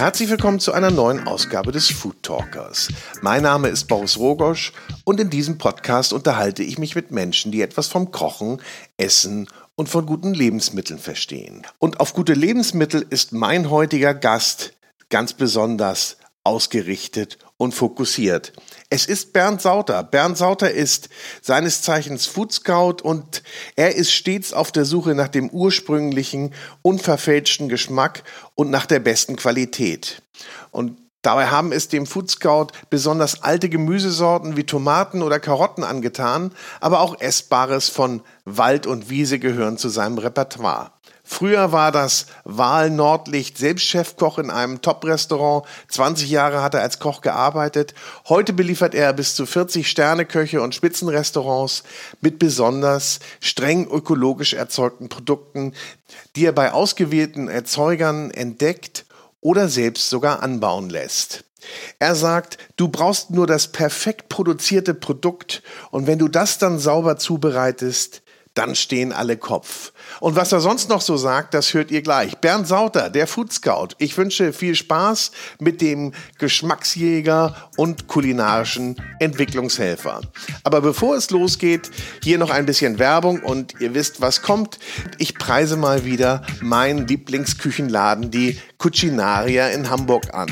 Herzlich willkommen zu einer neuen Ausgabe des Food Talkers. Mein Name ist Boris Rogosch und in diesem Podcast unterhalte ich mich mit Menschen, die etwas vom Kochen, Essen und von guten Lebensmitteln verstehen. Und auf gute Lebensmittel ist mein heutiger Gast ganz besonders ausgerichtet und fokussiert. Es ist Bernd Sauter. Bernd Sauter ist seines Zeichens Food Scout und er ist stets auf der Suche nach dem ursprünglichen, unverfälschten Geschmack und nach der besten Qualität. Und Dabei haben es dem Food Scout besonders alte Gemüsesorten wie Tomaten oder Karotten angetan, aber auch Essbares von Wald und Wiese gehören zu seinem Repertoire. Früher war das Wahl Nordlicht selbst Chefkoch in einem Top-Restaurant. 20 Jahre hat er als Koch gearbeitet. Heute beliefert er bis zu 40 Sterneköche und Spitzenrestaurants mit besonders streng ökologisch erzeugten Produkten, die er bei ausgewählten Erzeugern entdeckt oder selbst sogar anbauen lässt. Er sagt, du brauchst nur das perfekt produzierte Produkt und wenn du das dann sauber zubereitest, dann stehen alle Kopf. Und was er sonst noch so sagt, das hört ihr gleich. Bernd Sauter, der Food Scout. Ich wünsche viel Spaß mit dem Geschmacksjäger und kulinarischen Entwicklungshelfer. Aber bevor es losgeht, hier noch ein bisschen Werbung und ihr wisst, was kommt. Ich preise mal wieder meinen Lieblingsküchenladen, die Cucinaria in Hamburg an.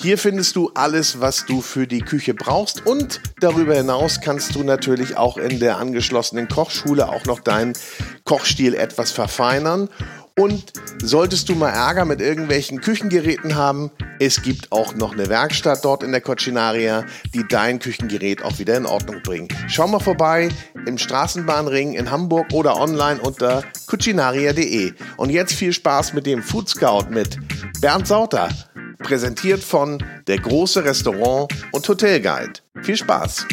Hier findest du alles, was du für die Küche brauchst und darüber hinaus kannst du natürlich auch in der angeschlossenen Kochschule auch noch deinen Kochstil etwas verfeinern. Und solltest du mal Ärger mit irgendwelchen Küchengeräten haben, es gibt auch noch eine Werkstatt dort in der Cocinaria, die dein Küchengerät auch wieder in Ordnung bringt. Schau mal vorbei im Straßenbahnring in Hamburg oder online unter cucinaria.de. Und jetzt viel Spaß mit dem Food Scout mit Bernd Sauter, präsentiert von der große Restaurant und Hotelguide. Viel Spaß!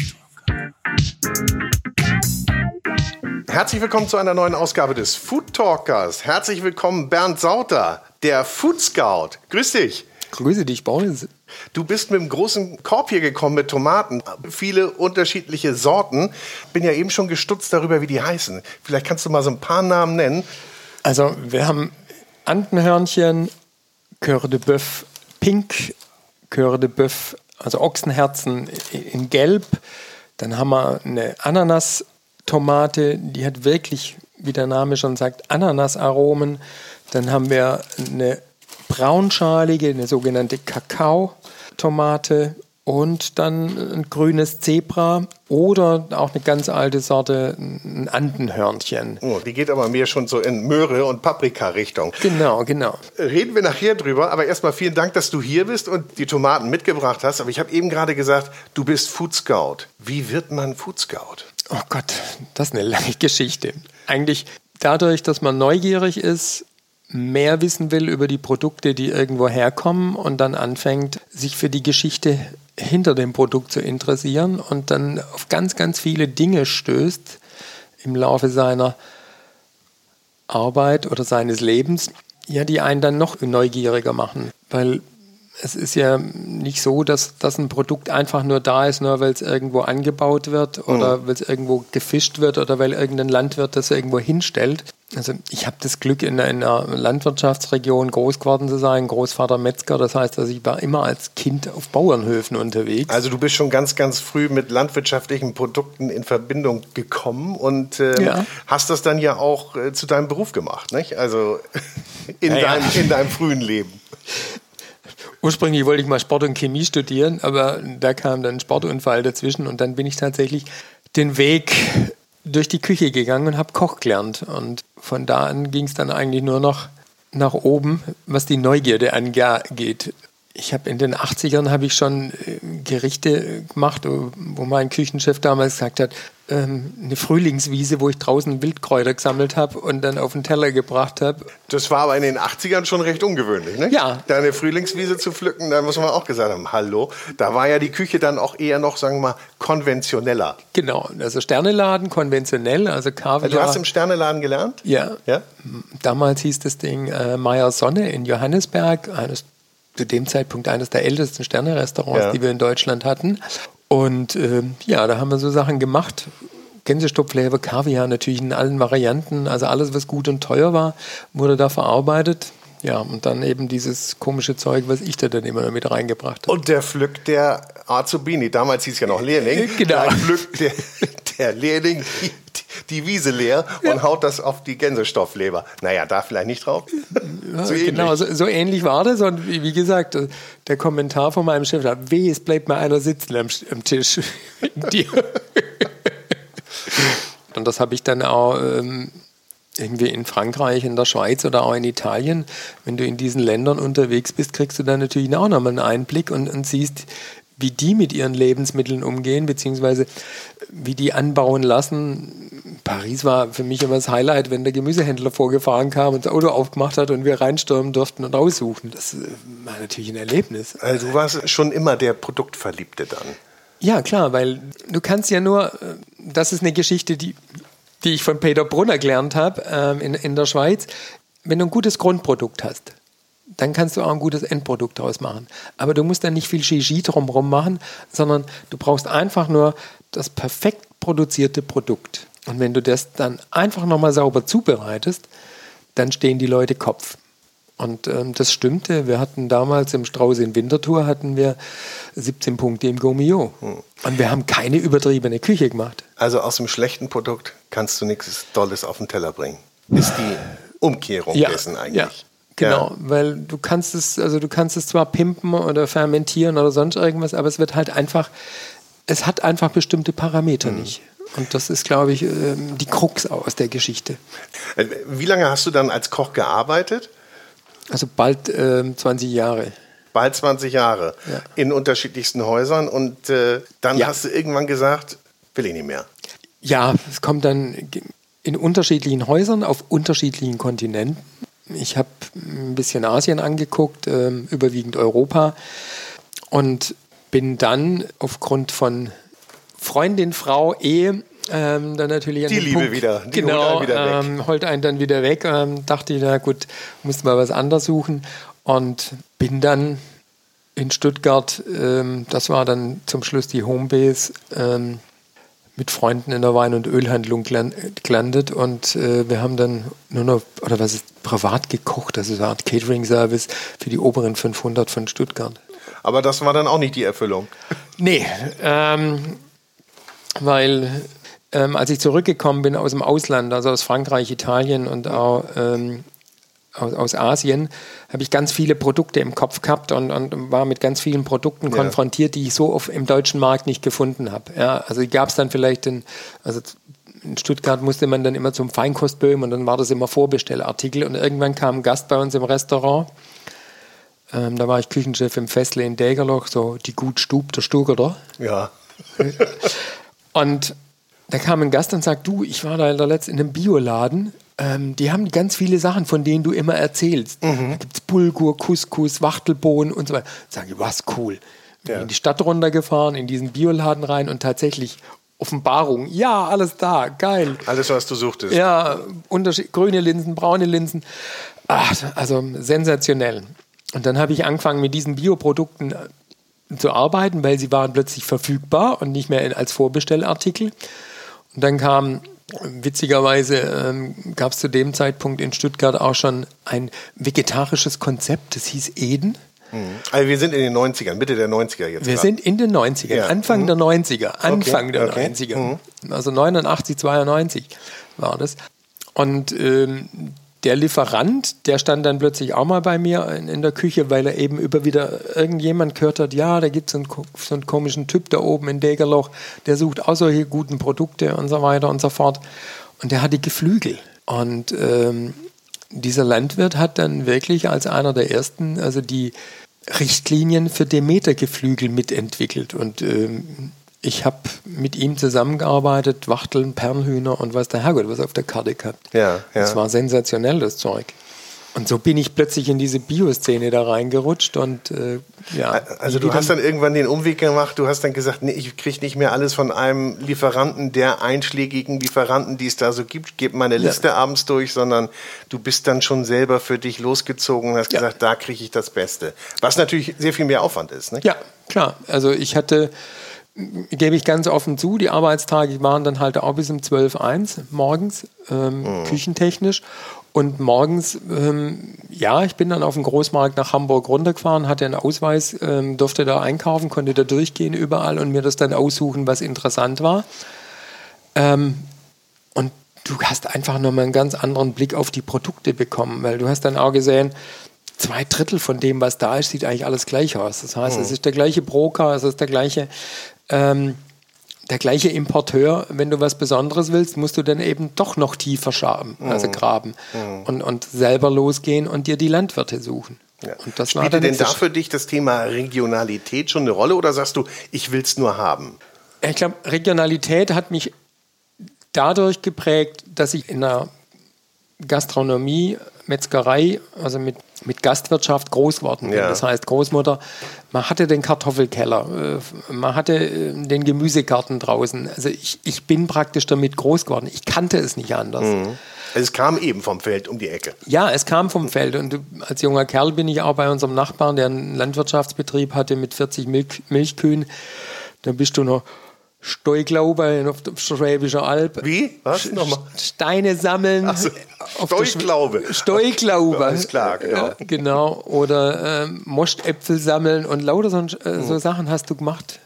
Herzlich willkommen zu einer neuen Ausgabe des Food Talkers. Herzlich willkommen Bernd Sauter, der Food Scout. Grüß dich. Grüße dich, Boris. Du bist mit einem großen Korb hier gekommen mit Tomaten, viele unterschiedliche Sorten. Bin ja eben schon gestutzt darüber, wie die heißen. Vielleicht kannst du mal so ein paar Namen nennen. Also wir haben Antenhörnchen, Coeur de Boeuf Pink, Coeur de Boeuf, also Ochsenherzen in Gelb. Dann haben wir eine Ananas Tomate, die hat wirklich, wie der Name schon sagt, Ananasaromen. Dann haben wir eine braunschalige, eine sogenannte Kakao-Tomate und dann ein grünes Zebra oder auch eine ganz alte Sorte, ein Andenhörnchen. Oh, die geht aber mehr schon so in Möhre- und Paprika-Richtung. Genau, genau. Reden wir nachher drüber, aber erstmal vielen Dank, dass du hier bist und die Tomaten mitgebracht hast. Aber ich habe eben gerade gesagt, du bist Food Scout. Wie wird man Food Scout? Oh Gott, das ist eine lange Geschichte. Eigentlich dadurch, dass man neugierig ist, mehr wissen will über die Produkte, die irgendwo herkommen und dann anfängt, sich für die Geschichte hinter dem Produkt zu interessieren und dann auf ganz, ganz viele Dinge stößt im Laufe seiner Arbeit oder seines Lebens, ja, die einen dann noch neugieriger machen. Weil es ist ja nicht so, dass, dass ein Produkt einfach nur da ist, nur weil es irgendwo angebaut wird oder mhm. weil es irgendwo gefischt wird oder weil irgendein Landwirt das irgendwo hinstellt. Also ich habe das Glück, in einer Landwirtschaftsregion groß geworden zu sein, Großvater Metzger. Das heißt, also ich war immer als Kind auf Bauernhöfen unterwegs. Also du bist schon ganz, ganz früh mit landwirtschaftlichen Produkten in Verbindung gekommen und ähm, ja. hast das dann ja auch äh, zu deinem Beruf gemacht, nicht? Also in, ja, deinem, ja. in deinem frühen Leben. Ursprünglich wollte ich mal Sport und Chemie studieren, aber da kam dann ein Sportunfall dazwischen und dann bin ich tatsächlich den Weg durch die Küche gegangen und habe Koch gelernt. Und von da an ging es dann eigentlich nur noch nach oben, was die Neugierde angeht. Ich habe in den 80ern habe ich schon äh, Gerichte gemacht, wo mein Küchenchef damals gesagt hat, ähm, eine Frühlingswiese, wo ich draußen Wildkräuter gesammelt habe und dann auf den Teller gebracht habe. Das war aber in den 80ern schon recht ungewöhnlich, ne? Ja. Deine Frühlingswiese zu pflücken, da muss man auch gesagt haben, hallo, da war ja die Küche dann auch eher noch, sagen wir mal, konventioneller. Genau, also Sterneladen, konventionell, also Kaviar. Du hast im Sterneladen gelernt? Ja. ja? Damals hieß das Ding äh, Meier Sonne in Johannesberg, eines zu dem Zeitpunkt eines der ältesten Sterne-Restaurants, ja. die wir in Deutschland hatten. Und äh, ja, da haben wir so Sachen gemacht. Gänsestopfleber, Kaviar natürlich in allen Varianten. Also alles, was gut und teuer war, wurde da verarbeitet. Ja, und dann eben dieses komische Zeug, was ich da dann immer mit reingebracht habe. Und der pflückt der Azubini, damals hieß es ja noch Lehrling, Genau. da pflückt der, der Lehrling die, die Wiese leer und haut das auf die Gänsestoffleber. Naja, da vielleicht nicht drauf. so genau, so, so, ähnlich war das. Und wie, wie, gesagt, der Kommentar von meinem Chef war, weh, es bleibt mal einer sitzen am, am Tisch. und das habe ich dann auch ähm, irgendwie in Frankreich, in der Schweiz oder auch in Italien, wenn du in diesen Ländern unterwegs bist, kriegst du dann natürlich auch nochmal einen Einblick und, und siehst, wie die mit ihren Lebensmitteln umgehen, beziehungsweise wie die anbauen lassen. Paris war für mich immer das Highlight, wenn der Gemüsehändler vorgefahren kam und das Auto aufgemacht hat und wir reinstürmen durften und raussuchen. Das war natürlich ein Erlebnis. Also du warst schon immer der Produktverliebte dann. Ja, klar, weil du kannst ja nur, das ist eine Geschichte, die, die ich von Peter Brunner gelernt habe ähm, in, in der Schweiz. Wenn du ein gutes Grundprodukt hast, dann kannst du auch ein gutes Endprodukt daraus machen. Aber du musst dann nicht viel Shishi drumherum machen, sondern du brauchst einfach nur das perfekt produzierte Produkt. Und wenn du das dann einfach nochmal sauber zubereitest, dann stehen die Leute Kopf. Und ähm, das stimmte. Wir hatten damals im Strauß in Winterthur hatten wir 17 Punkte im Gomio. Hm. Und wir haben keine übertriebene Küche gemacht. Also aus einem schlechten Produkt kannst du nichts Dolles auf den Teller bringen. Ist die Umkehrung ja, dessen eigentlich. Ja. Genau, ja. weil du kannst es, also du kannst es zwar pimpen oder fermentieren oder sonst irgendwas, aber es wird halt einfach, es hat einfach bestimmte Parameter mhm. nicht. Und das ist, glaube ich, ähm, die Krux aus der Geschichte. Äh, wie lange hast du dann als Koch gearbeitet? Also bald äh, 20 Jahre. Bald 20 Jahre ja. in unterschiedlichsten Häusern und äh, dann ja. hast du irgendwann gesagt, will ich nicht mehr. Ja, es kommt dann in unterschiedlichen Häusern auf unterschiedlichen Kontinenten. Ich habe ein bisschen Asien angeguckt, äh, überwiegend Europa und bin dann aufgrund von Freundin, Frau, Ehe ähm, dann natürlich die Liebe Punkt, wieder, die genau, holt einen, wieder ähm, holt einen dann wieder weg. Ähm, dachte ich, na gut, musste mal was anderes suchen und bin dann in Stuttgart, ähm, das war dann zum Schluss die Homebase, ähm, mit Freunden in der Wein- und Ölhandlung gelandet und äh, wir haben dann nur noch, oder was ist, privat gekocht, also so eine Art Catering-Service für die oberen 500 von Stuttgart. Aber das war dann auch nicht die Erfüllung. Nee, ähm, weil ähm, als ich zurückgekommen bin aus dem Ausland, also aus Frankreich, Italien und auch ähm, aus, aus, Asien, habe ich ganz viele Produkte im Kopf gehabt und, und war mit ganz vielen Produkten ja. konfrontiert, die ich so auf, im deutschen Markt nicht gefunden habe. Ja, also gab es dann vielleicht in, also in Stuttgart musste man dann immer zum Feinkostböhm und dann war das immer Vorbestellartikel und irgendwann kam ein Gast bei uns im Restaurant. Ähm, da war ich Küchenchef im Fessle in Dägerloch, so die gut Stub der Stugerer. Ja. und da kam ein Gast und sagt, du, ich war da letzt in einem Bioladen. Ähm, die haben ganz viele Sachen, von denen du immer erzählst. Mhm. Da gibt es Bulgur, Couscous, Wachtelbohnen und so weiter. Sag ich, was cool. Ja. In die Stadt runtergefahren, in diesen Bioladen rein und tatsächlich Offenbarung. Ja, alles da, geil. Alles, was du suchtest. Ja, grüne Linsen, braune Linsen. Ach, also sensationell. Und dann habe ich angefangen mit diesen Bioprodukten äh, zu arbeiten, weil sie waren plötzlich verfügbar und nicht mehr als Vorbestellartikel. Und dann kam, witzigerweise, ähm, gab es zu dem Zeitpunkt in Stuttgart auch schon ein vegetarisches Konzept, das hieß Eden. Mhm. Also wir sind in den 90ern, Mitte der 90er jetzt. Wir grad. sind in den 90ern, ja. Anfang mhm. der 90er, Anfang okay. der okay. 90er. Mhm. Also 89, 92 war das. Und ähm, der Lieferant, der stand dann plötzlich auch mal bei mir in, in, der Küche, weil er eben über wieder irgendjemand gehört hat, ja, da gibt es einen, so einen komischen Typ da oben in Degerloch, der sucht auch solche guten Produkte und so weiter und so fort. Und der hat die Geflügel. Und ähm, dieser Landwirt hat dann wirklich als einer der ersten, also die Richtlinien für Demeter-Geflügel mitentwickelt. Und ähm, ich habe mit ihm zusammengearbeitet, Wachteln, Perlenhühner und was der Herrgott was auf der Karte gehabt. Ja, ja. Das war sensationell, das Zeug. Und so bin ich plötzlich in diese Bioszene da reingerutscht und äh, ja. Also du hast dann irgendwann den Umweg gemacht, du hast dann gesagt, nee, ich kriege nicht mehr alles von einem Lieferanten, der einschlägigen Lieferanten, die es da so gibt, gebe meine Liste ja. abends durch, sondern du bist dann schon selber für dich losgezogen und hast ja. gesagt, da kriege ich das Beste. Was natürlich sehr viel mehr Aufwand ist. Ne? Ja, klar. Also ich hatte gebe ich ganz offen zu, die Arbeitstage waren dann halt auch bis um 12, 1 morgens, ähm, mhm. küchentechnisch. Und morgens, ähm, ja, ich bin dann auf dem Großmarkt nach Hamburg runtergefahren, hatte einen Ausweis, ähm, durfte da einkaufen, konnte da durchgehen überall und mir das dann aussuchen, was interessant war. Ähm, und du hast einfach nochmal einen ganz anderen Blick auf die Produkte bekommen, weil du hast dann auch gesehen, zwei Drittel von dem, was da ist, sieht eigentlich alles gleich aus. Das heißt, mhm. es ist der gleiche Broker, es ist der gleiche, ähm, der gleiche Importeur. Wenn du was Besonderes willst, musst du dann eben doch noch tiefer schaben, mhm. also graben mhm. und, und selber losgehen und dir die Landwirte suchen. Ja. Und das Spielte denn da für dich das Thema Regionalität schon eine Rolle oder sagst du, ich will es nur haben? Ich glaube, Regionalität hat mich dadurch geprägt, dass ich in der Gastronomie, Metzgerei, also mit, mit Gastwirtschaft groß geworden bin. Ja. Das heißt, Großmutter, man hatte den Kartoffelkeller, äh, man hatte äh, den Gemüsegarten draußen. Also ich, ich bin praktisch damit groß geworden. Ich kannte es nicht anders. Mhm. Es kam eben vom Feld um die Ecke. Ja, es kam vom Feld. Und als junger Kerl bin ich auch bei unserem Nachbarn, der einen Landwirtschaftsbetrieb hatte mit 40 Milch, Milchkühen. Da bist du noch Steuglauber auf der Schwäbischer Alb. Wie? Was nochmal? Steine sammeln. So, Steuglaube. Steuglaube. Alles klar, genau. genau. Oder ähm, Moschtäpfel sammeln und lauter so, äh, so mhm. Sachen hast du gemacht.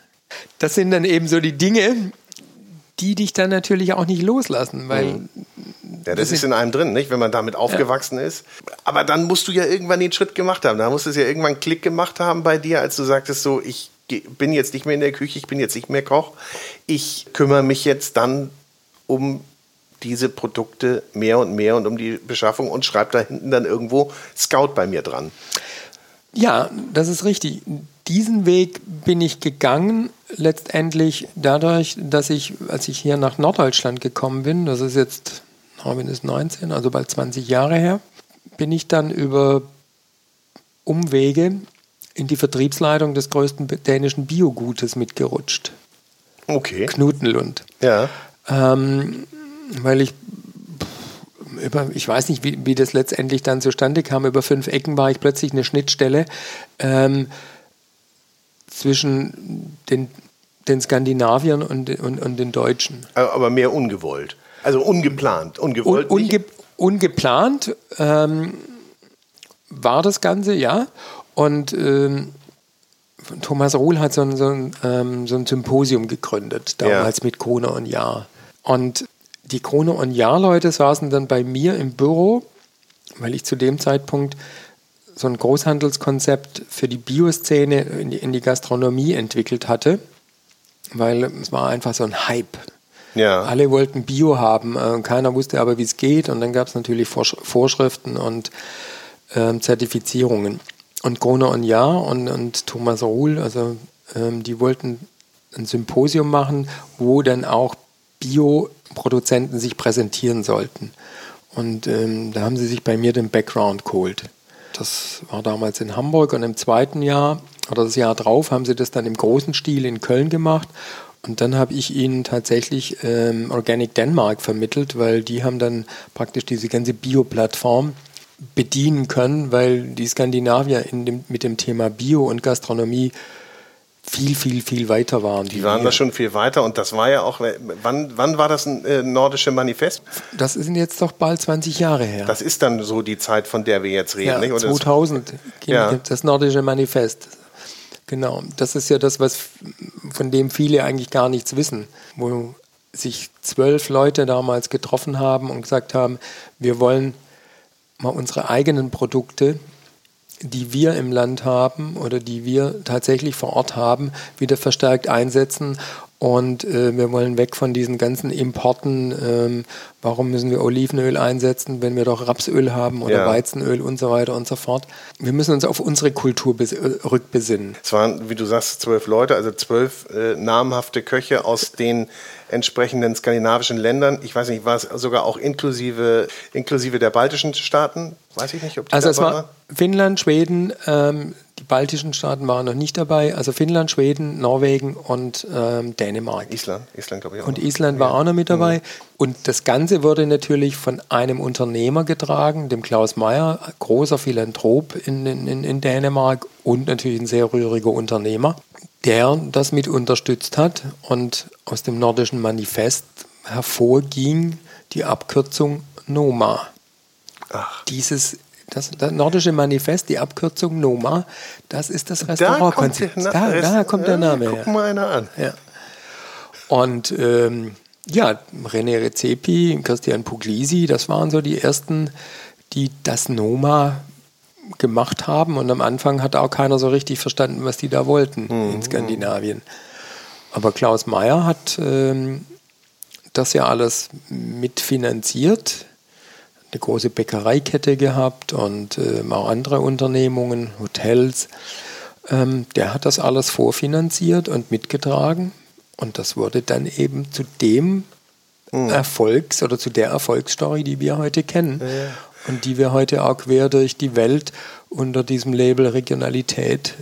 Das sind dann eben so die Dinge, die dich dann natürlich auch nicht loslassen, weil. Mhm. Ja, das, das ist in einem drin, nicht? Wenn man damit aufgewachsen ja. ist. Aber dann musst du ja irgendwann den Schritt gemacht haben. Da musst du es ja irgendwann einen Klick gemacht haben bei dir, als du sagtest so, ich bin jetzt nicht mehr in der Küche, ich bin jetzt nicht mehr Koch. Ich kümmere mich jetzt dann um diese Produkte mehr und mehr und um die Beschaffung und schreibe da hinten dann irgendwo Scout bei mir dran. Ja, das ist richtig. Diesen Weg bin ich gegangen, letztendlich dadurch, dass ich, als ich hier nach Norddeutschland gekommen bin, das ist jetzt, es 19, also bald 20 Jahre her, bin ich dann über Umwege in die Vertriebsleitung des größten dänischen Biogutes mitgerutscht. Okay. Knutenlund. Ja. Ähm, weil ich über, ich weiß nicht, wie, wie das letztendlich dann zustande kam, über fünf Ecken war ich plötzlich eine Schnittstelle ähm, zwischen den, den Skandinaviern und, und, und den Deutschen. Aber mehr ungewollt. Also ungeplant. Ungewollt. Un, unge, ungeplant ähm, war das Ganze, ja. Und ähm, Thomas Ruhl hat so ein, so ein, ähm, so ein Symposium gegründet, damals ja. mit Krone und Jahr. Und die Krone und Jahr-Leute saßen dann bei mir im Büro, weil ich zu dem Zeitpunkt so ein Großhandelskonzept für die Bioszene in die, in die Gastronomie entwickelt hatte, weil es war einfach so ein Hype. Ja. Alle wollten Bio haben, äh, keiner wusste aber, wie es geht. Und dann gab es natürlich Vorschriften und ähm, Zertifizierungen. Und und Jahr und, und Thomas Ruhl, also ähm, die wollten ein Symposium machen, wo dann auch Bioproduzenten sich präsentieren sollten. Und ähm, da haben sie sich bei mir den Background geholt. Das war damals in Hamburg und im zweiten Jahr oder das Jahr drauf haben sie das dann im großen Stil in Köln gemacht. Und dann habe ich ihnen tatsächlich ähm, Organic Denmark vermittelt, weil die haben dann praktisch diese ganze Bio-Plattform bedienen können, weil die Skandinavier dem, mit dem Thema Bio und Gastronomie viel, viel, viel weiter waren. Die waren da schon viel weiter und das war ja auch, wann, wann war das ein äh, nordische Manifest? Das ist jetzt doch bald 20 Jahre her. Das ist dann so die Zeit, von der wir jetzt reden. Ja, nicht? 2000, ja. das nordische Manifest. Genau, das ist ja das, was von dem viele eigentlich gar nichts wissen, wo sich zwölf Leute damals getroffen haben und gesagt haben, wir wollen mal unsere eigenen Produkte, die wir im Land haben oder die wir tatsächlich vor Ort haben, wieder verstärkt einsetzen. Und äh, wir wollen weg von diesen ganzen Importen. Ähm, warum müssen wir Olivenöl einsetzen, wenn wir doch Rapsöl haben oder ja. Weizenöl und so weiter und so fort? Wir müssen uns auf unsere Kultur äh, rückbesinnen. Es waren, wie du sagst, zwölf Leute, also zwölf äh, namhafte Köche aus den entsprechenden skandinavischen Ländern. Ich weiß nicht, war es sogar auch inklusive, inklusive der baltischen Staaten? Weiß ich nicht, ob die Also es war, war Finnland, Schweden, ähm, die baltischen Staaten waren noch nicht dabei. Also Finnland, Schweden, Norwegen und ähm, Dänemark. Island, Island glaube ich auch. Und noch. Island war ja. auch noch mit dabei. Mhm. Und das Ganze wurde natürlich von einem Unternehmer getragen, dem Klaus Meyer, großer Philanthrop in, in, in Dänemark und natürlich ein sehr rühriger Unternehmer der das mit unterstützt hat und aus dem nordischen Manifest hervorging die Abkürzung NOMA. Ach. Dieses das, das, nordische Manifest, die Abkürzung NOMA, das ist das Restaurantkonzept. Da, da, da, kommt der Name her. Guck mal einer an. Ja. Und ähm, ja, René Recepi, Christian Puglisi, das waren so die ersten, die das NOMA gemacht haben. Und am Anfang hat auch keiner so richtig verstanden, was die da wollten mhm. in Skandinavien. Aber Klaus Mayer hat ähm, das ja alles mitfinanziert eine große Bäckereikette gehabt und ähm, auch andere Unternehmungen, Hotels. Ähm, der hat das alles vorfinanziert und mitgetragen. Und das wurde dann eben zu dem mhm. Erfolgs- oder zu der Erfolgsstory, die wir heute kennen. Ja. Und die wir heute auch quer durch die Welt unter diesem Label Regionalität,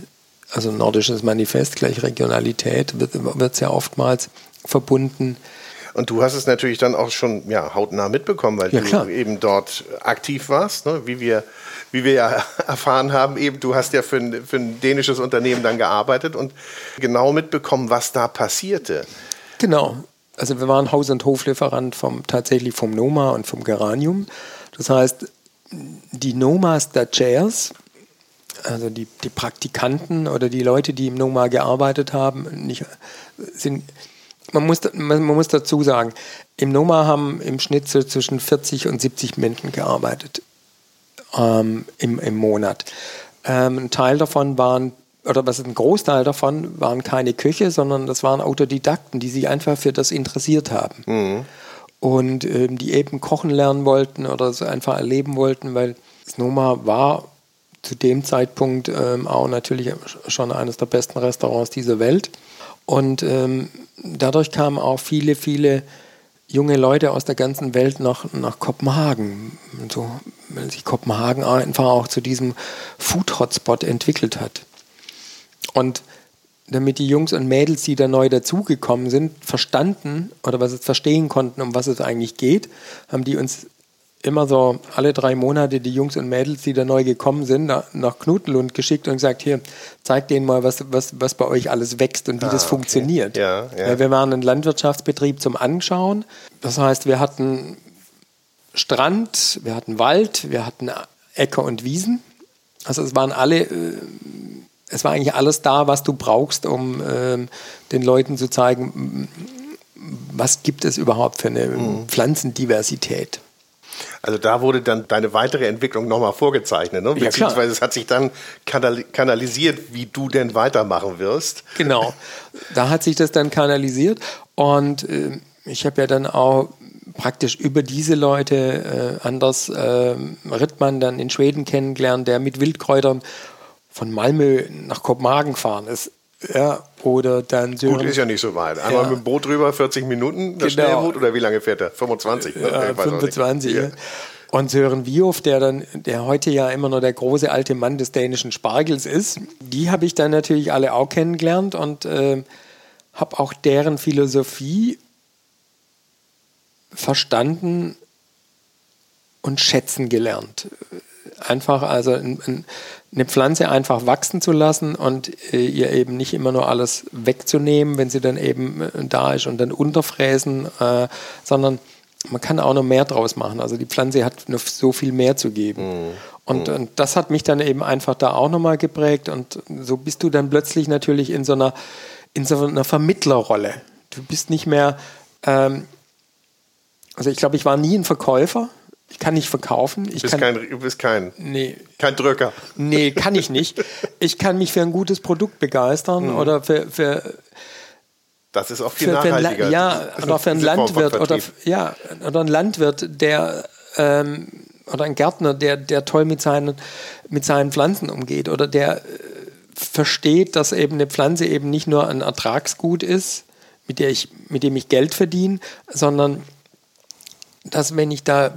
also nordisches Manifest gleich Regionalität, wird es ja oftmals verbunden und du hast es natürlich dann auch schon ja, hautnah mitbekommen, weil ja, du klar. eben dort aktiv warst, ne? wie, wir, wie wir ja erfahren haben. Eben, du hast ja für ein, für ein dänisches Unternehmen dann gearbeitet und genau mitbekommen, was da passierte. Genau. Also wir waren Haus- und Hoflieferant vom, tatsächlich vom Noma und vom Geranium. Das heißt, die Nomas der Chairs, also die, die Praktikanten oder die Leute, die im Noma gearbeitet haben, nicht, sind man muss, man, muss dazu sagen, im Noma haben im Schnitt so zwischen 40 und 70 Menschen gearbeitet ähm, im, im Monat. Ähm, ein Teil davon waren, oder was ist ein Großteil davon, waren keine Köche, sondern das waren Autodidakten, die sich einfach für das interessiert haben. Mhm. Und ähm, die eben kochen lernen wollten oder so einfach erleben wollten, weil das Noma war zu dem Zeitpunkt ähm, auch natürlich schon eines der besten Restaurants dieser Welt. Und ähm, dadurch kamen auch viele, viele junge Leute aus der ganzen Welt nach, nach Kopenhagen. So, weil sich Kopenhagen einfach auch zu diesem Food-Hotspot entwickelt hat. Und damit die Jungs und Mädels, die da neu dazugekommen sind, verstanden oder was es verstehen konnten, um was es eigentlich geht, haben die uns immer so alle drei Monate die Jungs und Mädels, die da neu gekommen sind, nach Knutenlund geschickt und gesagt, hier, zeigt denen mal, was, was, was bei euch alles wächst und wie ah, das okay. funktioniert. Ja, ja. Wir waren ein Landwirtschaftsbetrieb zum Anschauen. Das heißt, wir hatten Strand, wir hatten Wald, wir hatten Äcker und Wiesen. Also es waren alle, äh, es war eigentlich alles da, was du brauchst, um ähm, den Leuten zu zeigen, was gibt es überhaupt für eine mhm. Pflanzendiversität. Also da wurde dann deine weitere Entwicklung nochmal vorgezeichnet, ne? beziehungsweise ja, es hat sich dann kanalisiert, wie du denn weitermachen wirst. Genau, da hat sich das dann kanalisiert und äh, ich habe ja dann auch praktisch über diese Leute äh, Anders äh, Rittmann dann in Schweden kennengelernt, der mit Wildkräutern von Malmö nach Kopenhagen gefahren ist. Ja, oder dann. Gut, ist ja nicht so weit. Einmal ja. mit dem Boot rüber, 40 Minuten, das genau. Schnellboot, oder wie lange fährt er? 25? Ne? Ja, 25, ja. Und Sören Wioff, der dann, der heute ja immer noch der große alte Mann des dänischen Spargels ist, die habe ich dann natürlich alle auch kennengelernt und äh, habe auch deren Philosophie verstanden und schätzen gelernt. Einfach also ein, ein, eine Pflanze einfach wachsen zu lassen und äh, ihr eben nicht immer nur alles wegzunehmen, wenn sie dann eben äh, da ist und dann unterfräsen, äh, sondern man kann auch noch mehr draus machen. Also die Pflanze hat noch so viel mehr zu geben. Mhm. Und, mhm. und, das hat mich dann eben einfach da auch nochmal geprägt. Und so bist du dann plötzlich natürlich in so einer, in so einer Vermittlerrolle. Du bist nicht mehr, ähm, also ich glaube, ich war nie ein Verkäufer. Ich kann nicht verkaufen. Ich bist kann, kein, du bist kein, nee, kein Drücker. Nee, kann ich nicht. Ich kann mich für ein gutes Produkt begeistern mhm. oder für, für das ist auch viel für, nachhaltiger. Für ein, ja, oder für einen Landwirt oder ja, oder ein Landwirt, der ähm, oder ein Gärtner, der, der toll mit seinen, mit seinen Pflanzen umgeht oder der äh, versteht, dass eben eine Pflanze eben nicht nur ein Ertragsgut ist, mit, der ich, mit dem ich Geld verdiene, sondern dass wenn ich da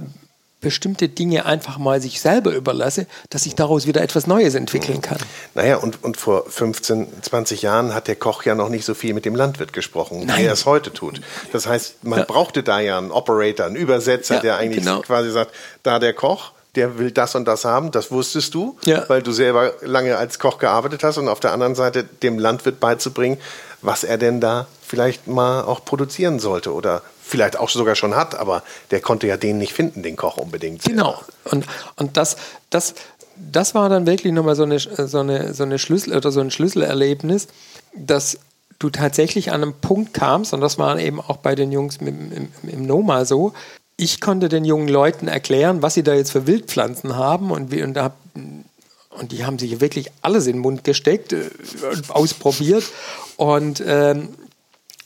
bestimmte Dinge einfach mal sich selber überlasse, dass sich daraus wieder etwas Neues entwickeln kann. Naja, und, und vor 15, 20 Jahren hat der Koch ja noch nicht so viel mit dem Landwirt gesprochen, Nein. wie er es heute tut. Das heißt, man ja. brauchte da ja einen Operator, einen Übersetzer, ja, der eigentlich genau. quasi sagt, da der Koch, der will das und das haben, das wusstest du, Ja. weil du selber lange als Koch gearbeitet hast und auf der anderen Seite dem Landwirt beizubringen, was er denn da vielleicht mal auch produzieren sollte oder vielleicht auch sogar schon hat, aber der konnte ja den nicht finden, den Koch unbedingt. Genau. Und, und das, das, das war dann wirklich nochmal so eine, so, eine, so eine Schlüssel oder so ein Schlüsselerlebnis, dass du tatsächlich an einem Punkt kamst, und das war eben auch bei den Jungs im, im, im Noma so, ich konnte den jungen Leuten erklären, was sie da jetzt für Wildpflanzen haben und, wie, und, da, und die haben sich wirklich alles in den Mund gesteckt, äh, ausprobiert und ähm,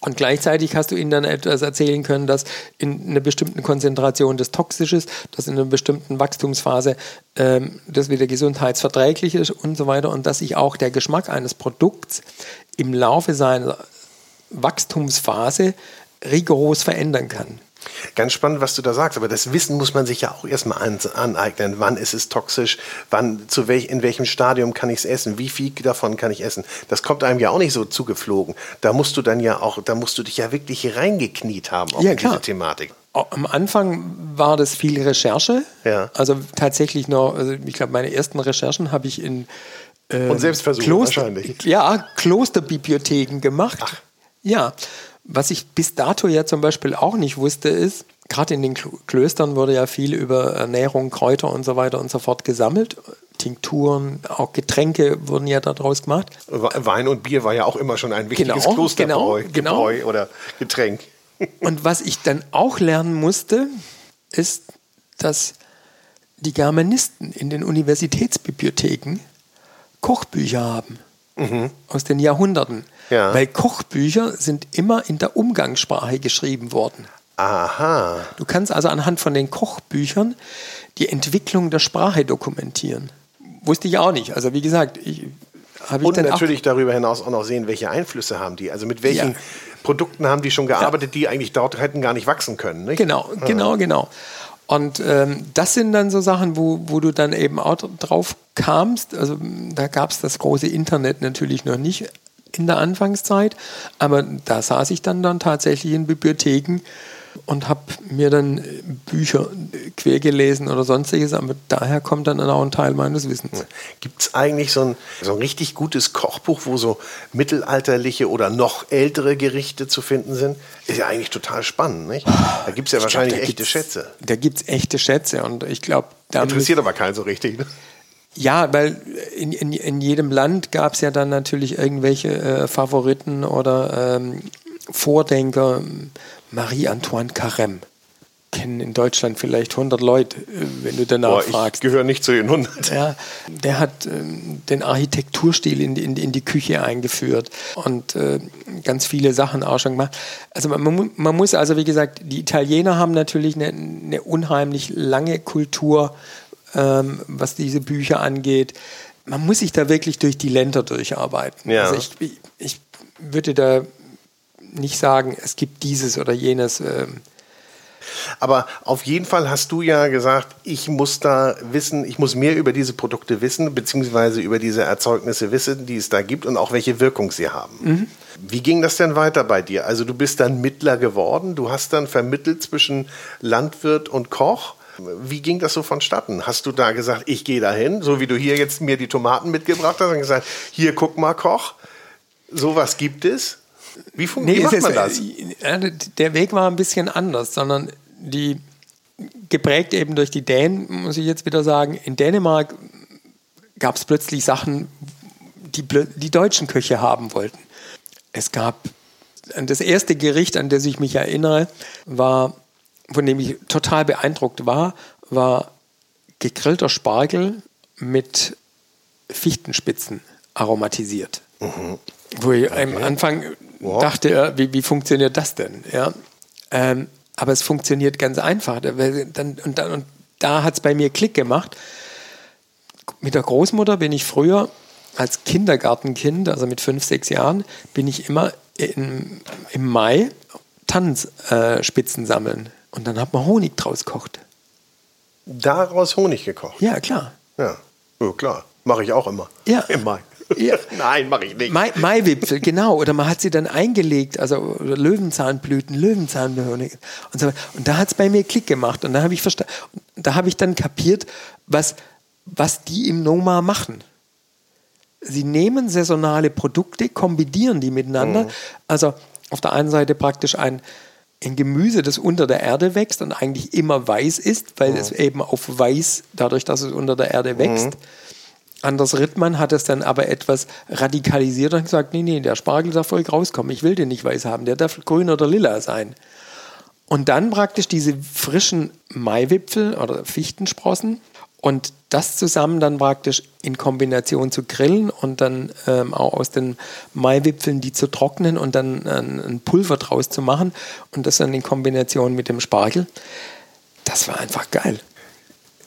und gleichzeitig hast du ihnen dann etwas erzählen können, dass in einer bestimmten Konzentration das toxisch ist, dass in einer bestimmten Wachstumsphase ähm, das wieder gesundheitsverträglich ist und so weiter. Und dass sich auch der Geschmack eines Produkts im Laufe seiner Wachstumsphase rigoros verändern kann. Ganz spannend, was du da sagst, aber das Wissen muss man sich ja auch erstmal an, aneignen. Wann ist es toxisch? Wann, zu welch, in welchem Stadium kann ich es essen? Wie viel davon kann ich essen? Das kommt einem ja auch nicht so zugeflogen. Da musst du dann ja auch, da musst du dich ja wirklich reingekniet haben auf Ja, diese. Thematik. Am Anfang war das viel Recherche. Ja. Also tatsächlich noch, also ich glaube, meine ersten Recherchen habe ich in Und Selbstversuch Kloster, wahrscheinlich. Ja, Klosterbibliotheken gemacht. Ja, was ich bis dato ja zum Beispiel auch nicht wusste, ist, gerade in den Klöstern wurde ja viel über Ernährung, Kräuter und so weiter und so fort gesammelt. Tinkturen, auch Getränke wurden ja daraus gemacht. Wein und Bier war ja auch immer schon ein wichtiges Genau, Klosterbräu genau, genau. Oder Getränk. Und was ich dann auch lernen musste, ist, dass die Germanisten in den Universitätsbibliotheken Kochbücher haben. Aus den Jahrhunderten. Ja. Weil Kochbücher sind immer in der Umgangssprache geschrieben worden. Aha. Du kannst also anhand von den Kochbüchern die Entwicklung der Sprache dokumentieren. Wusste ich auch nicht. Also wie gesagt, ich habe ich Und natürlich darüber hinaus auch noch sehen, welche Einflüsse haben die. Also mit welchen Ja. Produkten haben die schon gearbeitet, die eigentlich dort hätten gar nicht wachsen können. Nicht? Genau, genau, genau. Und ähm, das sind dann so Sachen, wo, wo du dann eben auch drauf kamst. Also da gab es das große Internet natürlich noch nicht in der Anfangszeit, aber da saß ich dann, dann tatsächlich in Bibliotheken und habe mir dann äh, Bücher äh, quer gelesen oder sonstiges, aber daher kommt dann auch ein Teil meines Wissens. Gibt es eigentlich so ein, so ein richtig gutes Kochbuch, wo so mittelalterliche oder noch ältere Gerichte zu finden sind? Ist ja eigentlich total spannend, nicht? Da gibt es ja Ich glaub, wahrscheinlich da echte Schätze. Da gibt es echte Schätze und ich glaube, da Interessiert aber keinen so richtig. Ne? Ja, weil in, in, in jedem Land gab es ja dann natürlich irgendwelche äh, Favoriten oder ähm, Vordenker. Marie-Antoine Carême kennen in Deutschland vielleicht 100 Leute, äh, wenn du danach Boah, ich fragst. gehöre nicht zu den 100. Ja, der hat ähm, den Architekturstil in, die- in, in die Küche eingeführt und äh, ganz viele Sachen auch schon gemacht. Also man, man muss also, wie gesagt, die Italiener haben natürlich eine, eine unheimlich lange Kultur, ähm, was diese Bücher angeht. Man muss sich da wirklich durch die Länder durcharbeiten. Ja. Also ich, ich, ich würde da nicht sagen, es gibt dieses oder jenes. Ähm, Aber auf jeden Fall hast du ja gesagt, ich muss da wissen, ich muss mehr über diese Produkte wissen, beziehungsweise über diese Erzeugnisse wissen, die es da gibt und auch welche Wirkung sie haben. Wie ging das denn weiter bei dir? Also du bist dann Mittler geworden, du hast dann vermittelt zwischen Landwirt und Koch. Wie ging das so vonstatten? Hast du da gesagt, ich gehe dahin, so wie du hier jetzt mir die Tomaten mitgebracht hast und gesagt, hier guck mal Koch, sowas gibt es? Wie, macht ist, man das? äh, Der Weg war ein bisschen anders, sondern die geprägt eben durch die Dänen, muss ich jetzt wieder sagen. In Dänemark gab es plötzlich Sachen, die die deutschen Köche haben wollten. Es gab das erste Gericht, an das ich mich erinnere, war, von dem ich total beeindruckt war, war gegrillter Spargel mit Fichtenspitzen aromatisiert. Wo ich am Anfang Wow. dachte, wie, wie funktioniert das denn? Ja? Ähm, aber es funktioniert ganz einfach. Dann, und, dann, und da hat es bei mir Klick gemacht. Mit der Großmutter bin ich früher als Kindergartenkind, also mit fünf, sechs Jahren, bin ich immer in, im Mai Tannenspitzen sammeln. Und dann hat man Honig draus gekocht. Daraus Honig gekocht. Ja, klar. Ja, ja klar. Mache ich auch immer. Ja. Im Mai. Ja. Nein, mache ich nicht. Mai, Maiwipfel, genau. Oder man hat sie dann eingelegt, also Löwenzahnblüten, Löwenzahnblüten und so. Und da hat es bei mir Klick gemacht. Und da habe ich verstanden, da habe ich dann kapiert, was, was die im Noma machen. Sie nehmen saisonale Produkte, kombinieren die miteinander. Also auf der einen Seite praktisch ein, ein Gemüse, das unter der Erde wächst und eigentlich immer weiß ist, weil es eben auf weiß, dadurch, dass es unter der Erde wächst. Anders Rittmann hat es dann aber etwas radikalisiert und gesagt, nee, nee, der Spargel darf ruhig rauskommen. Ich will den nicht weiß haben, der darf grün oder lila sein. Und dann praktisch diese frischen Maiwipfel oder Fichtensprossen und das zusammen dann praktisch in Kombination zu grillen und dann ähm, auch aus den Maiwipfeln die zu trocknen und dann ein, ein Pulver draus zu machen und das dann in Kombination mit dem Spargel. Das war einfach geil.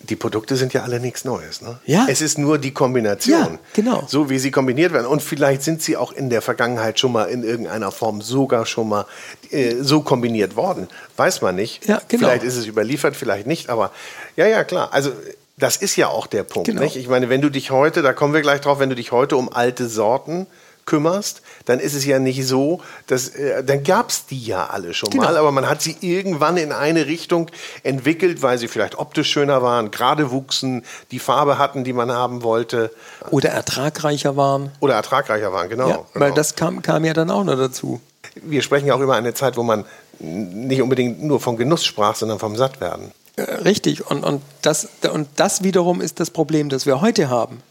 Die Produkte sind ja alle nichts Neues. Ne? Ja. Es ist nur die Kombination. Ja, genau. So wie sie kombiniert werden. Und vielleicht sind sie auch in der Vergangenheit schon mal in irgendeiner Form sogar schon mal äh, so kombiniert worden. Weiß man nicht. Ja, genau. Vielleicht ist es überliefert, vielleicht nicht. Aber ja, ja, klar. Also das ist ja auch der Punkt. Genau. Nicht? Ich meine, wenn du dich heute, da kommen wir gleich drauf, wenn du dich heute um alte Sorten kümmerst, dann ist es ja nicht so, dass äh, dann gab es die ja alle schon Genau. mal, aber man hat sie irgendwann in eine Richtung entwickelt, weil sie vielleicht optisch schöner waren, gerade wuchsen, die Farbe hatten, die man haben wollte Oder ertragreicher waren. oder ertragreicher waren, genau. ja, genau. Weil das kam, kam ja dann auch noch dazu. wir sprechen ja auch über eine Zeit, wo man nicht unbedingt nur vom Genuss sprach, sondern vom Sattwerden. Äh, Richtig. Und, und, das, und das wiederum ist das Problem, das wir heute haben.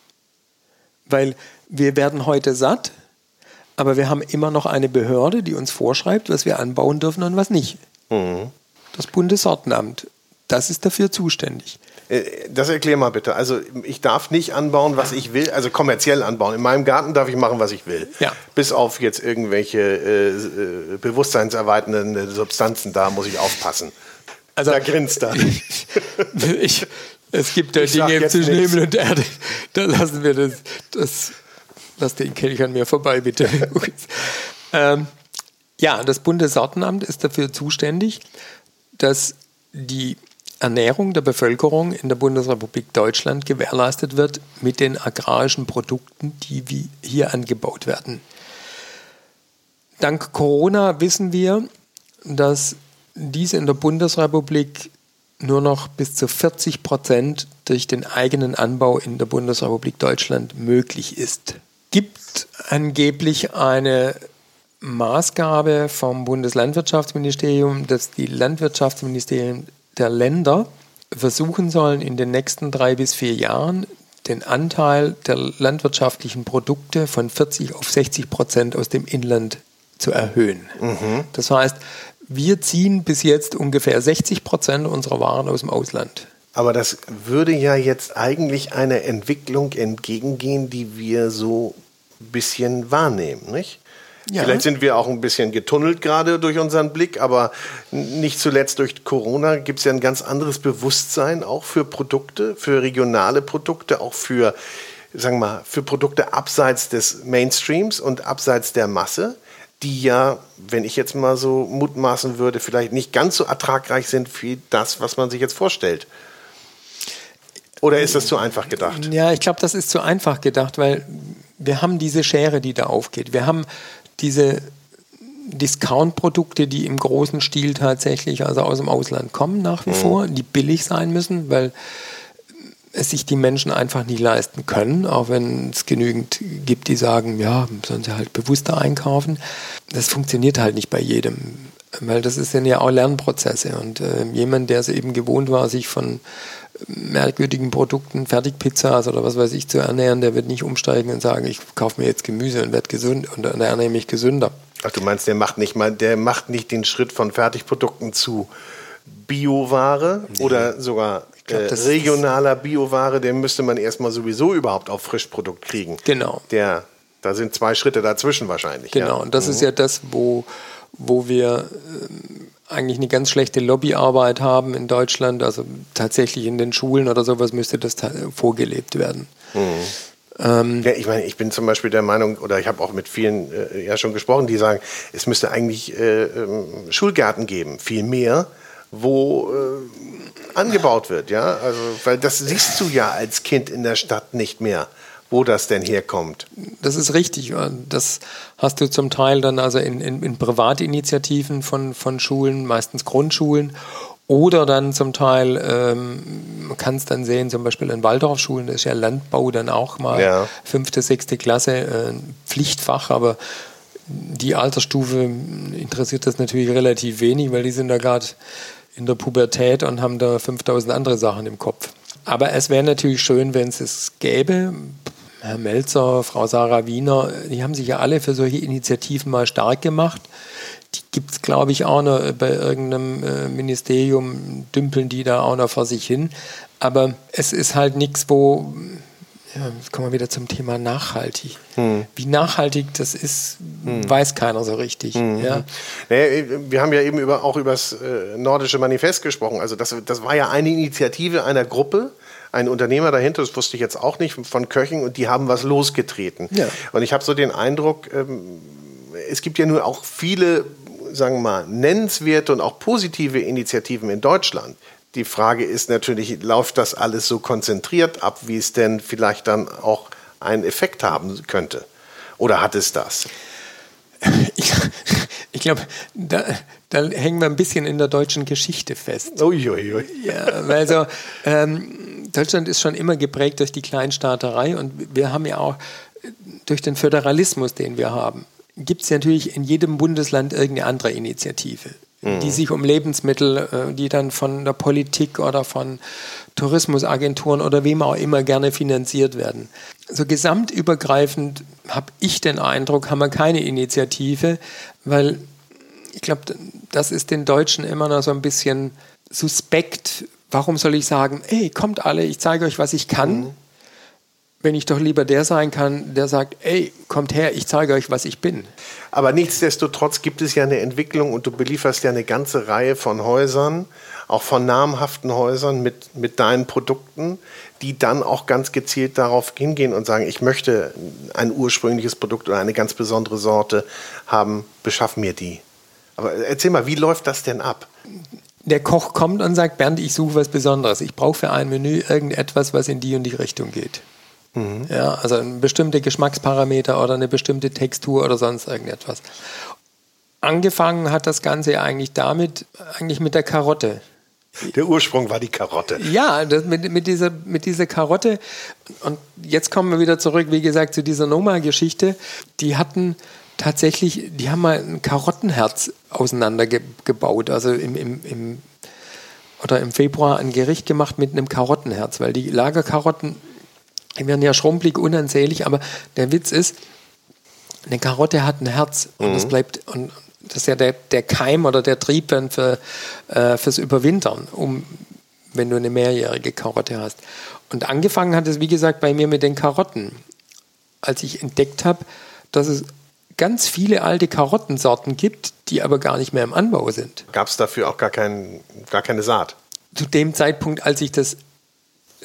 Weil wir werden heute satt, aber wir haben immer noch eine Behörde, die uns vorschreibt, was wir anbauen dürfen und was nicht. Das Bundessortenamt. Das ist dafür zuständig. Äh, Das erklär mal bitte. Also ich darf nicht anbauen, was ich will, also kommerziell anbauen. In meinem Garten darf ich machen, was ich will. Ja. Bis auf jetzt irgendwelche äh, äh, bewusstseinserweiternden Substanzen, da muss ich aufpassen. Also, da grinst er. ich, es gibt ja Ich Dinge zwischen nichts. Himmel und Erde. Da lassen wir das. das lass den Kelch an mir vorbei, bitte. ähm, ja, das Bundessortenamt ist dafür zuständig, dass die Ernährung der Bevölkerung in der Bundesrepublik Deutschland gewährleistet wird mit den agrarischen Produkten, die wie hier angebaut werden. Dank Corona wissen wir, dass dies in der Bundesrepublik nur noch bis zu 40 Prozent durch den eigenen Anbau in der Bundesrepublik Deutschland möglich ist. Gibt angeblich eine Maßgabe vom Bundeslandwirtschaftsministerium, dass die Landwirtschaftsministerien der Länder versuchen sollen, in den nächsten drei bis vier Jahren den Anteil der landwirtschaftlichen Produkte von 40 auf 60 Prozent aus dem Inland zu erhöhen. Das heißt, wir ziehen bis jetzt ungefähr 60 Prozent unserer Waren aus dem Ausland. Aber das würde ja jetzt eigentlich einer Entwicklung entgegengehen, die wir so ein bisschen wahrnehmen, nicht? Ja. Vielleicht sind wir auch ein bisschen getunnelt gerade durch unseren Blick, aber nicht zuletzt durch Corona gibt es ja ein ganz anderes Bewusstsein auch für Produkte, für regionale Produkte, auch für, sagen wir mal, für Produkte abseits des Mainstreams und abseits der Masse, die ja, wenn ich jetzt mal so mutmaßen würde, vielleicht nicht ganz so ertragreich sind wie das, was man sich jetzt vorstellt. Oder ist das zu einfach gedacht? Ja, ich glaube, das ist zu einfach gedacht, weil wir haben diese Schere, die da aufgeht. Wir haben diese Discount-Produkte, die im großen Stil tatsächlich also aus dem Ausland kommen nach wie vor, die billig sein müssen, weil es sich die Menschen einfach nicht leisten können, auch wenn es genügend gibt, die sagen, ja, sollen sie halt bewusster einkaufen. Das funktioniert halt nicht bei jedem, weil das sind ja auch Lernprozesse und äh, jemand, der es eben gewohnt war, sich von merkwürdigen Produkten, Fertigpizzas oder was weiß ich zu ernähren, der wird nicht umsteigen und sagen, ich kaufe mir jetzt Gemüse und werde gesund und ernähre mich gesünder. Ach, du meinst, der macht nicht mal, der macht nicht den Schritt von Fertigprodukten zu Bioware oder sogar glaub, äh, regionaler Bioware, den müsste man erstmal sowieso überhaupt auf Frischprodukt kriegen. Genau. Der, da sind zwei Schritte dazwischen wahrscheinlich. Genau, Ja. und das ist ja das, wo, wo wir ähm, eigentlich eine ganz schlechte Lobbyarbeit haben in Deutschland. Also tatsächlich in den Schulen oder sowas müsste das vorgelebt werden. Ähm, Ja, ich meine, ich bin zum Beispiel der Meinung, oder ich habe auch mit vielen äh, ja schon gesprochen, die sagen, es müsste eigentlich äh, ähm, Schulgärten geben, viel mehr, wo äh, angebaut wird, ja. Also, weil das siehst du ja als Kind in der Stadt nicht mehr, wo das denn herkommt. Das ist richtig. Das hast du zum Teil dann also in, in, in Privatinitiativen von, von Schulen, meistens Grundschulen. Oder dann zum Teil, ähm, man kann es dann sehen, zum Beispiel in Waldorfschulen, das ist ja Landbau dann auch mal ja. fünfte, sechste Klasse, äh, Pflichtfach, aber die Altersstufe interessiert das natürlich relativ wenig, weil die sind da gerade in der Pubertät und haben da 5000 andere Sachen im Kopf. Aber es wäre natürlich schön, wenn es es gäbe. Herr Melzer, Frau Sarah Wiener, die haben sich ja alle für solche Initiativen mal stark gemacht. Die gibt es, glaube ich, auch noch bei irgendeinem äh, Ministerium, dümpeln die da auch noch vor sich hin. Aber es ist halt nichts, wo, jetzt kommen wir wieder zum Thema nachhaltig. Hm. Wie nachhaltig das ist, hm. weiß keiner so richtig. Hm. Ja. Naja, wir haben ja eben über, auch über das äh, nordische Manifest gesprochen. Also das, das war ja eine Initiative einer Gruppe, ein Unternehmer dahinter, das wusste ich jetzt auch nicht, von Köching, und die haben was losgetreten. Ja. Und ich habe so den Eindruck, ähm, es gibt ja nur auch viele, sagen wir mal, nennenswerte und auch positive Initiativen in Deutschland. Die Frage ist natürlich, läuft das alles so konzentriert ab, wie es denn vielleicht dann auch einen Effekt haben könnte? Oder hat es das? Ich, ich glaube, da, da, hängen wir ein bisschen in der deutschen Geschichte fest. Uiuiui. Ja, also ähm, Deutschland ist schon immer geprägt durch die Kleinstaaterei und wir haben ja auch durch den Föderalismus, den wir haben, gibt es natürlich in jedem Bundesland irgendeine andere Initiative, mhm. die sich um Lebensmittel, äh, die dann von der Politik oder von Tourismusagenturen oder wem auch immer gerne finanziert werden. So gesamtübergreifend habe ich den Eindruck, haben wir keine Initiative, weil ich glaube, das ist den Deutschen immer noch so ein bisschen suspekt. Warum soll ich sagen, hey, kommt alle, ich zeige euch, was ich kann? Mhm. Wenn ich doch lieber der sein kann, der sagt, ey, kommt her, ich zeige euch, was ich bin. Aber nichtsdestotrotz gibt es ja eine Entwicklung und du belieferst ja eine ganze Reihe von Häusern, auch von namhaften Häusern mit, mit deinen Produkten, die dann auch ganz gezielt darauf hingehen und sagen, ich möchte ein ursprüngliches Produkt oder eine ganz besondere Sorte haben, beschaff mir die. Aber erzähl mal, wie läuft das denn ab? Der Koch kommt und sagt, Bernd, ich suche was Besonderes. Ich brauche für ein Menü irgendetwas, was in die und die Richtung geht. Mhm. Ja, also ein bestimmte Geschmacksparameter oder eine bestimmte Textur oder sonst irgendetwas. Angefangen hat das Ganze eigentlich damit, eigentlich mit der Karotte. Der Ursprung war die Karotte. Ja, das, mit, mit, dieser, mit dieser Karotte. Und jetzt kommen wir wieder zurück, wie gesagt, zu dieser Noma-Geschichte. Die hatten tatsächlich, die haben mal ein Karottenherz auseinandergebaut. Also im, im, im, oder im Februar ein Gericht gemacht mit einem Karottenherz, weil die Lagerkarotten, die werden ja schrumpelig, unansehnlich, aber der Witz ist, eine Karotte hat ein Herz und mhm. das bleibt, und das ist ja der, der Keim oder der Trieb dann für, äh, fürs Überwintern, um, wenn du eine mehrjährige Karotte hast. Und angefangen hat es, wie gesagt, bei mir mit den Karotten. Als ich entdeckt habe, dass es ganz viele alte Karottensorten gibt, die aber gar nicht mehr im Anbau sind. Gab es dafür auch gar, kein, gar keine Saat? Zu dem Zeitpunkt, als ich das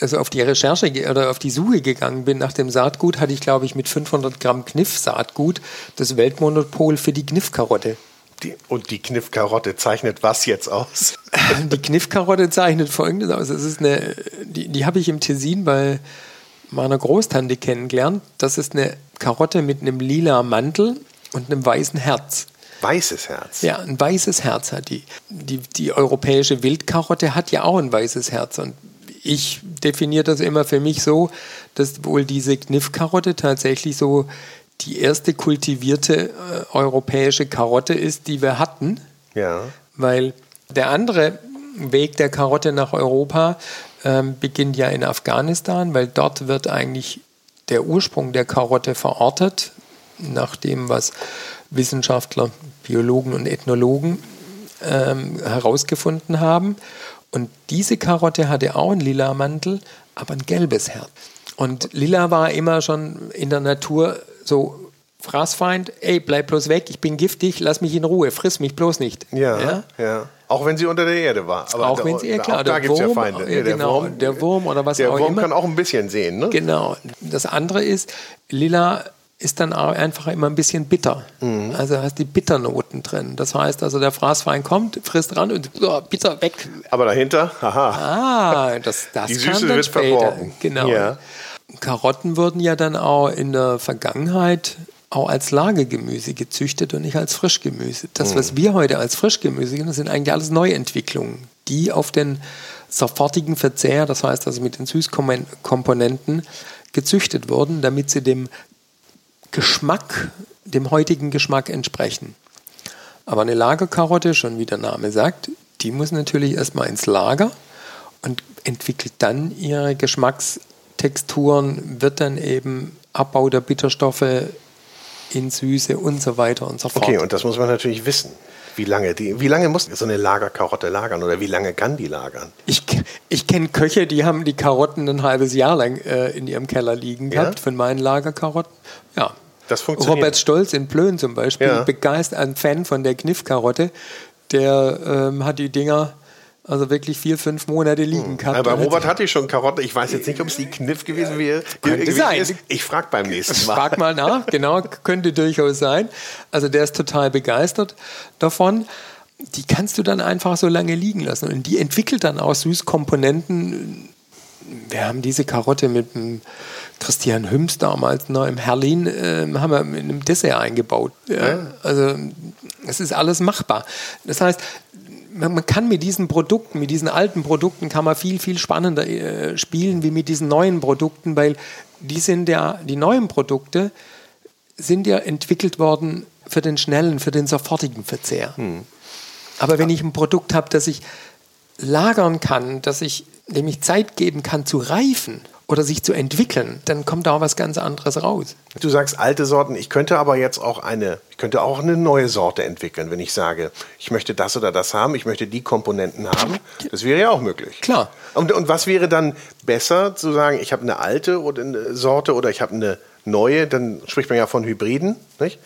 also auf die Recherche oder auf die Suche gegangen bin nach dem Saatgut, hatte ich, glaube ich, mit 500 Gramm Kniff-Saatgut das Weltmonopol für die Kniffkarotte. Die, und die Kniffkarotte zeichnet was jetzt aus? Die Kniffkarotte zeichnet folgendes aus. Es ist eine, die, die habe ich im Tessin bei meiner Großtante kennengelernt. Das ist eine Karotte mit einem lila Mantel und einem weißen Herz. Weißes Herz? Ja, ein weißes Herz hat die. Die, die europäische Wildkarotte hat ja auch ein weißes Herz. Und ich definiere das immer für mich so, dass wohl diese Kniffkarotte tatsächlich so die erste kultivierte äh, europäische Karotte ist, die wir hatten. Ja. Weil der andere Weg der Karotte nach Europa ähm, beginnt ja in Afghanistan, weil dort wird eigentlich der Ursprung der Karotte verortet, nach dem, was Wissenschaftler, Biologen und Ethnologen ähm, herausgefunden haben. Und diese Karotte hatte auch einen lila Mantel, aber ein gelbes Herz. Und lila war immer schon in der Natur so Fraßfeind, ey, bleib bloß weg, ich bin giftig, lass mich in Ruhe, friss mich bloß nicht. Ja, ja. ja. Auch wenn sie unter der Erde war. Aber auch wenn sie, ja klar, da gibt es ja Feinde. Ja, der, genau, Wurm, der Wurm oder was der auch Wurm immer. kann auch ein bisschen sehen, ne? Genau. Das andere ist, lila ist dann auch einfach immer ein bisschen bitter. Mhm. Also hast die Bitternoten drin. Das heißt also, der Fraßwein kommt, frisst ran und oh, bitter weg. Aber dahinter, haha. Ah, das, das die Süße wird verborgen. Genau. Ja. Karotten wurden ja dann auch in der Vergangenheit auch als Lagergemüse gezüchtet und nicht als Frischgemüse. Das, was wir heute als Frischgemüse kennen, sind eigentlich alles Neuentwicklungen, die auf den sofortigen Verzehr, das heißt also mit den Süßkomponenten, gezüchtet wurden, damit sie dem Geschmack, dem heutigen Geschmack entsprechen. Aber eine Lagerkarotte, schon wie der Name sagt, die muss natürlich erstmal ins Lager und entwickelt dann ihre Geschmackstexturen, wird dann eben Abbau der Bitterstoffe in Süße und so weiter und so fort. Okay, und das muss man natürlich wissen. Wie lange, die, wie lange muss so eine Lagerkarotte lagern oder wie lange kann die lagern? Ich, ich kenne Köche, die haben die Karotten ein halbes Jahr lang äh, in ihrem Keller liegen Ja? gehabt von meinen Lagerkarotten. Ja. Das funktioniert. Robert Stolz in Plön zum Beispiel, Ja. begeistert, ein Fan von der Kniffkarotte, der ähm, hat die Dinger also wirklich vier, fünf Monate liegen. Aber Und hat Robert hatte ich schon Karotte. Ich weiß jetzt nicht, ob es die Kniff gewesen wäre. Könnte sein. ist. Ich frage beim nächsten Mal. Frag mal nach, genau, könnte durchaus sein. Also der ist total begeistert davon. Die kannst du dann einfach so lange liegen lassen. Und die entwickelt dann auch Süßkomponenten. Wir haben diese Karotte mit dem Christian Hüms damals noch im Herlin, äh, haben wir in einem Dessert eingebaut. Ja, Also es ist alles machbar. Das heißt, man, kann mit diesen Produkten, mit diesen alten Produkten, kann man viel, viel spannender äh, spielen wie mit diesen neuen Produkten, weil die sind ja, die neuen Produkte sind ja entwickelt worden für den schnellen, für den sofortigen Verzehr. Aber wenn ich ein Produkt habe, das ich lagern kann, dass ich, dem ich Zeit geben kann zu reifen oder sich zu entwickeln, dann kommt da auch was ganz anderes raus. Du sagst alte Sorten. Ich könnte aber jetzt auch eine, ich könnte auch eine neue Sorte entwickeln, wenn ich sage, ich möchte das oder das haben, ich möchte die Komponenten haben. Das wäre ja auch möglich. Klar. Und, und was wäre dann besser zu sagen, ich habe eine alte oder eine Sorte oder ich habe eine neue? Dann spricht man ja von Hybriden, nicht?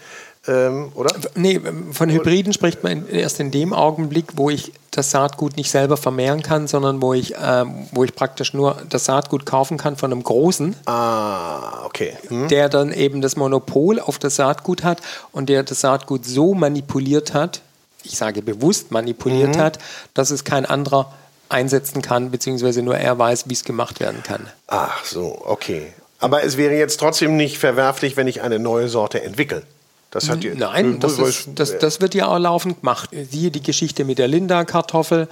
Ähm, oder? Nee, von Hybriden spricht man erst in dem Augenblick, wo ich das Saatgut nicht selber vermehren kann, sondern wo ich, ähm, wo ich praktisch nur das Saatgut kaufen kann von einem Großen, Ah, okay. Hm? der dann eben das Monopol auf das Saatgut hat und der das Saatgut so manipuliert hat, ich sage bewusst manipuliert hat, dass es kein anderer einsetzen kann, beziehungsweise nur er weiß, wie es gemacht werden kann. Ach so, okay. Aber es wäre jetzt trotzdem nicht verwerflich, wenn ich eine neue Sorte entwickle. Das hat ihr- Nein, das, ist, das, das wird ja auch laufend gemacht. Siehe die Geschichte mit der Linda-Kartoffel.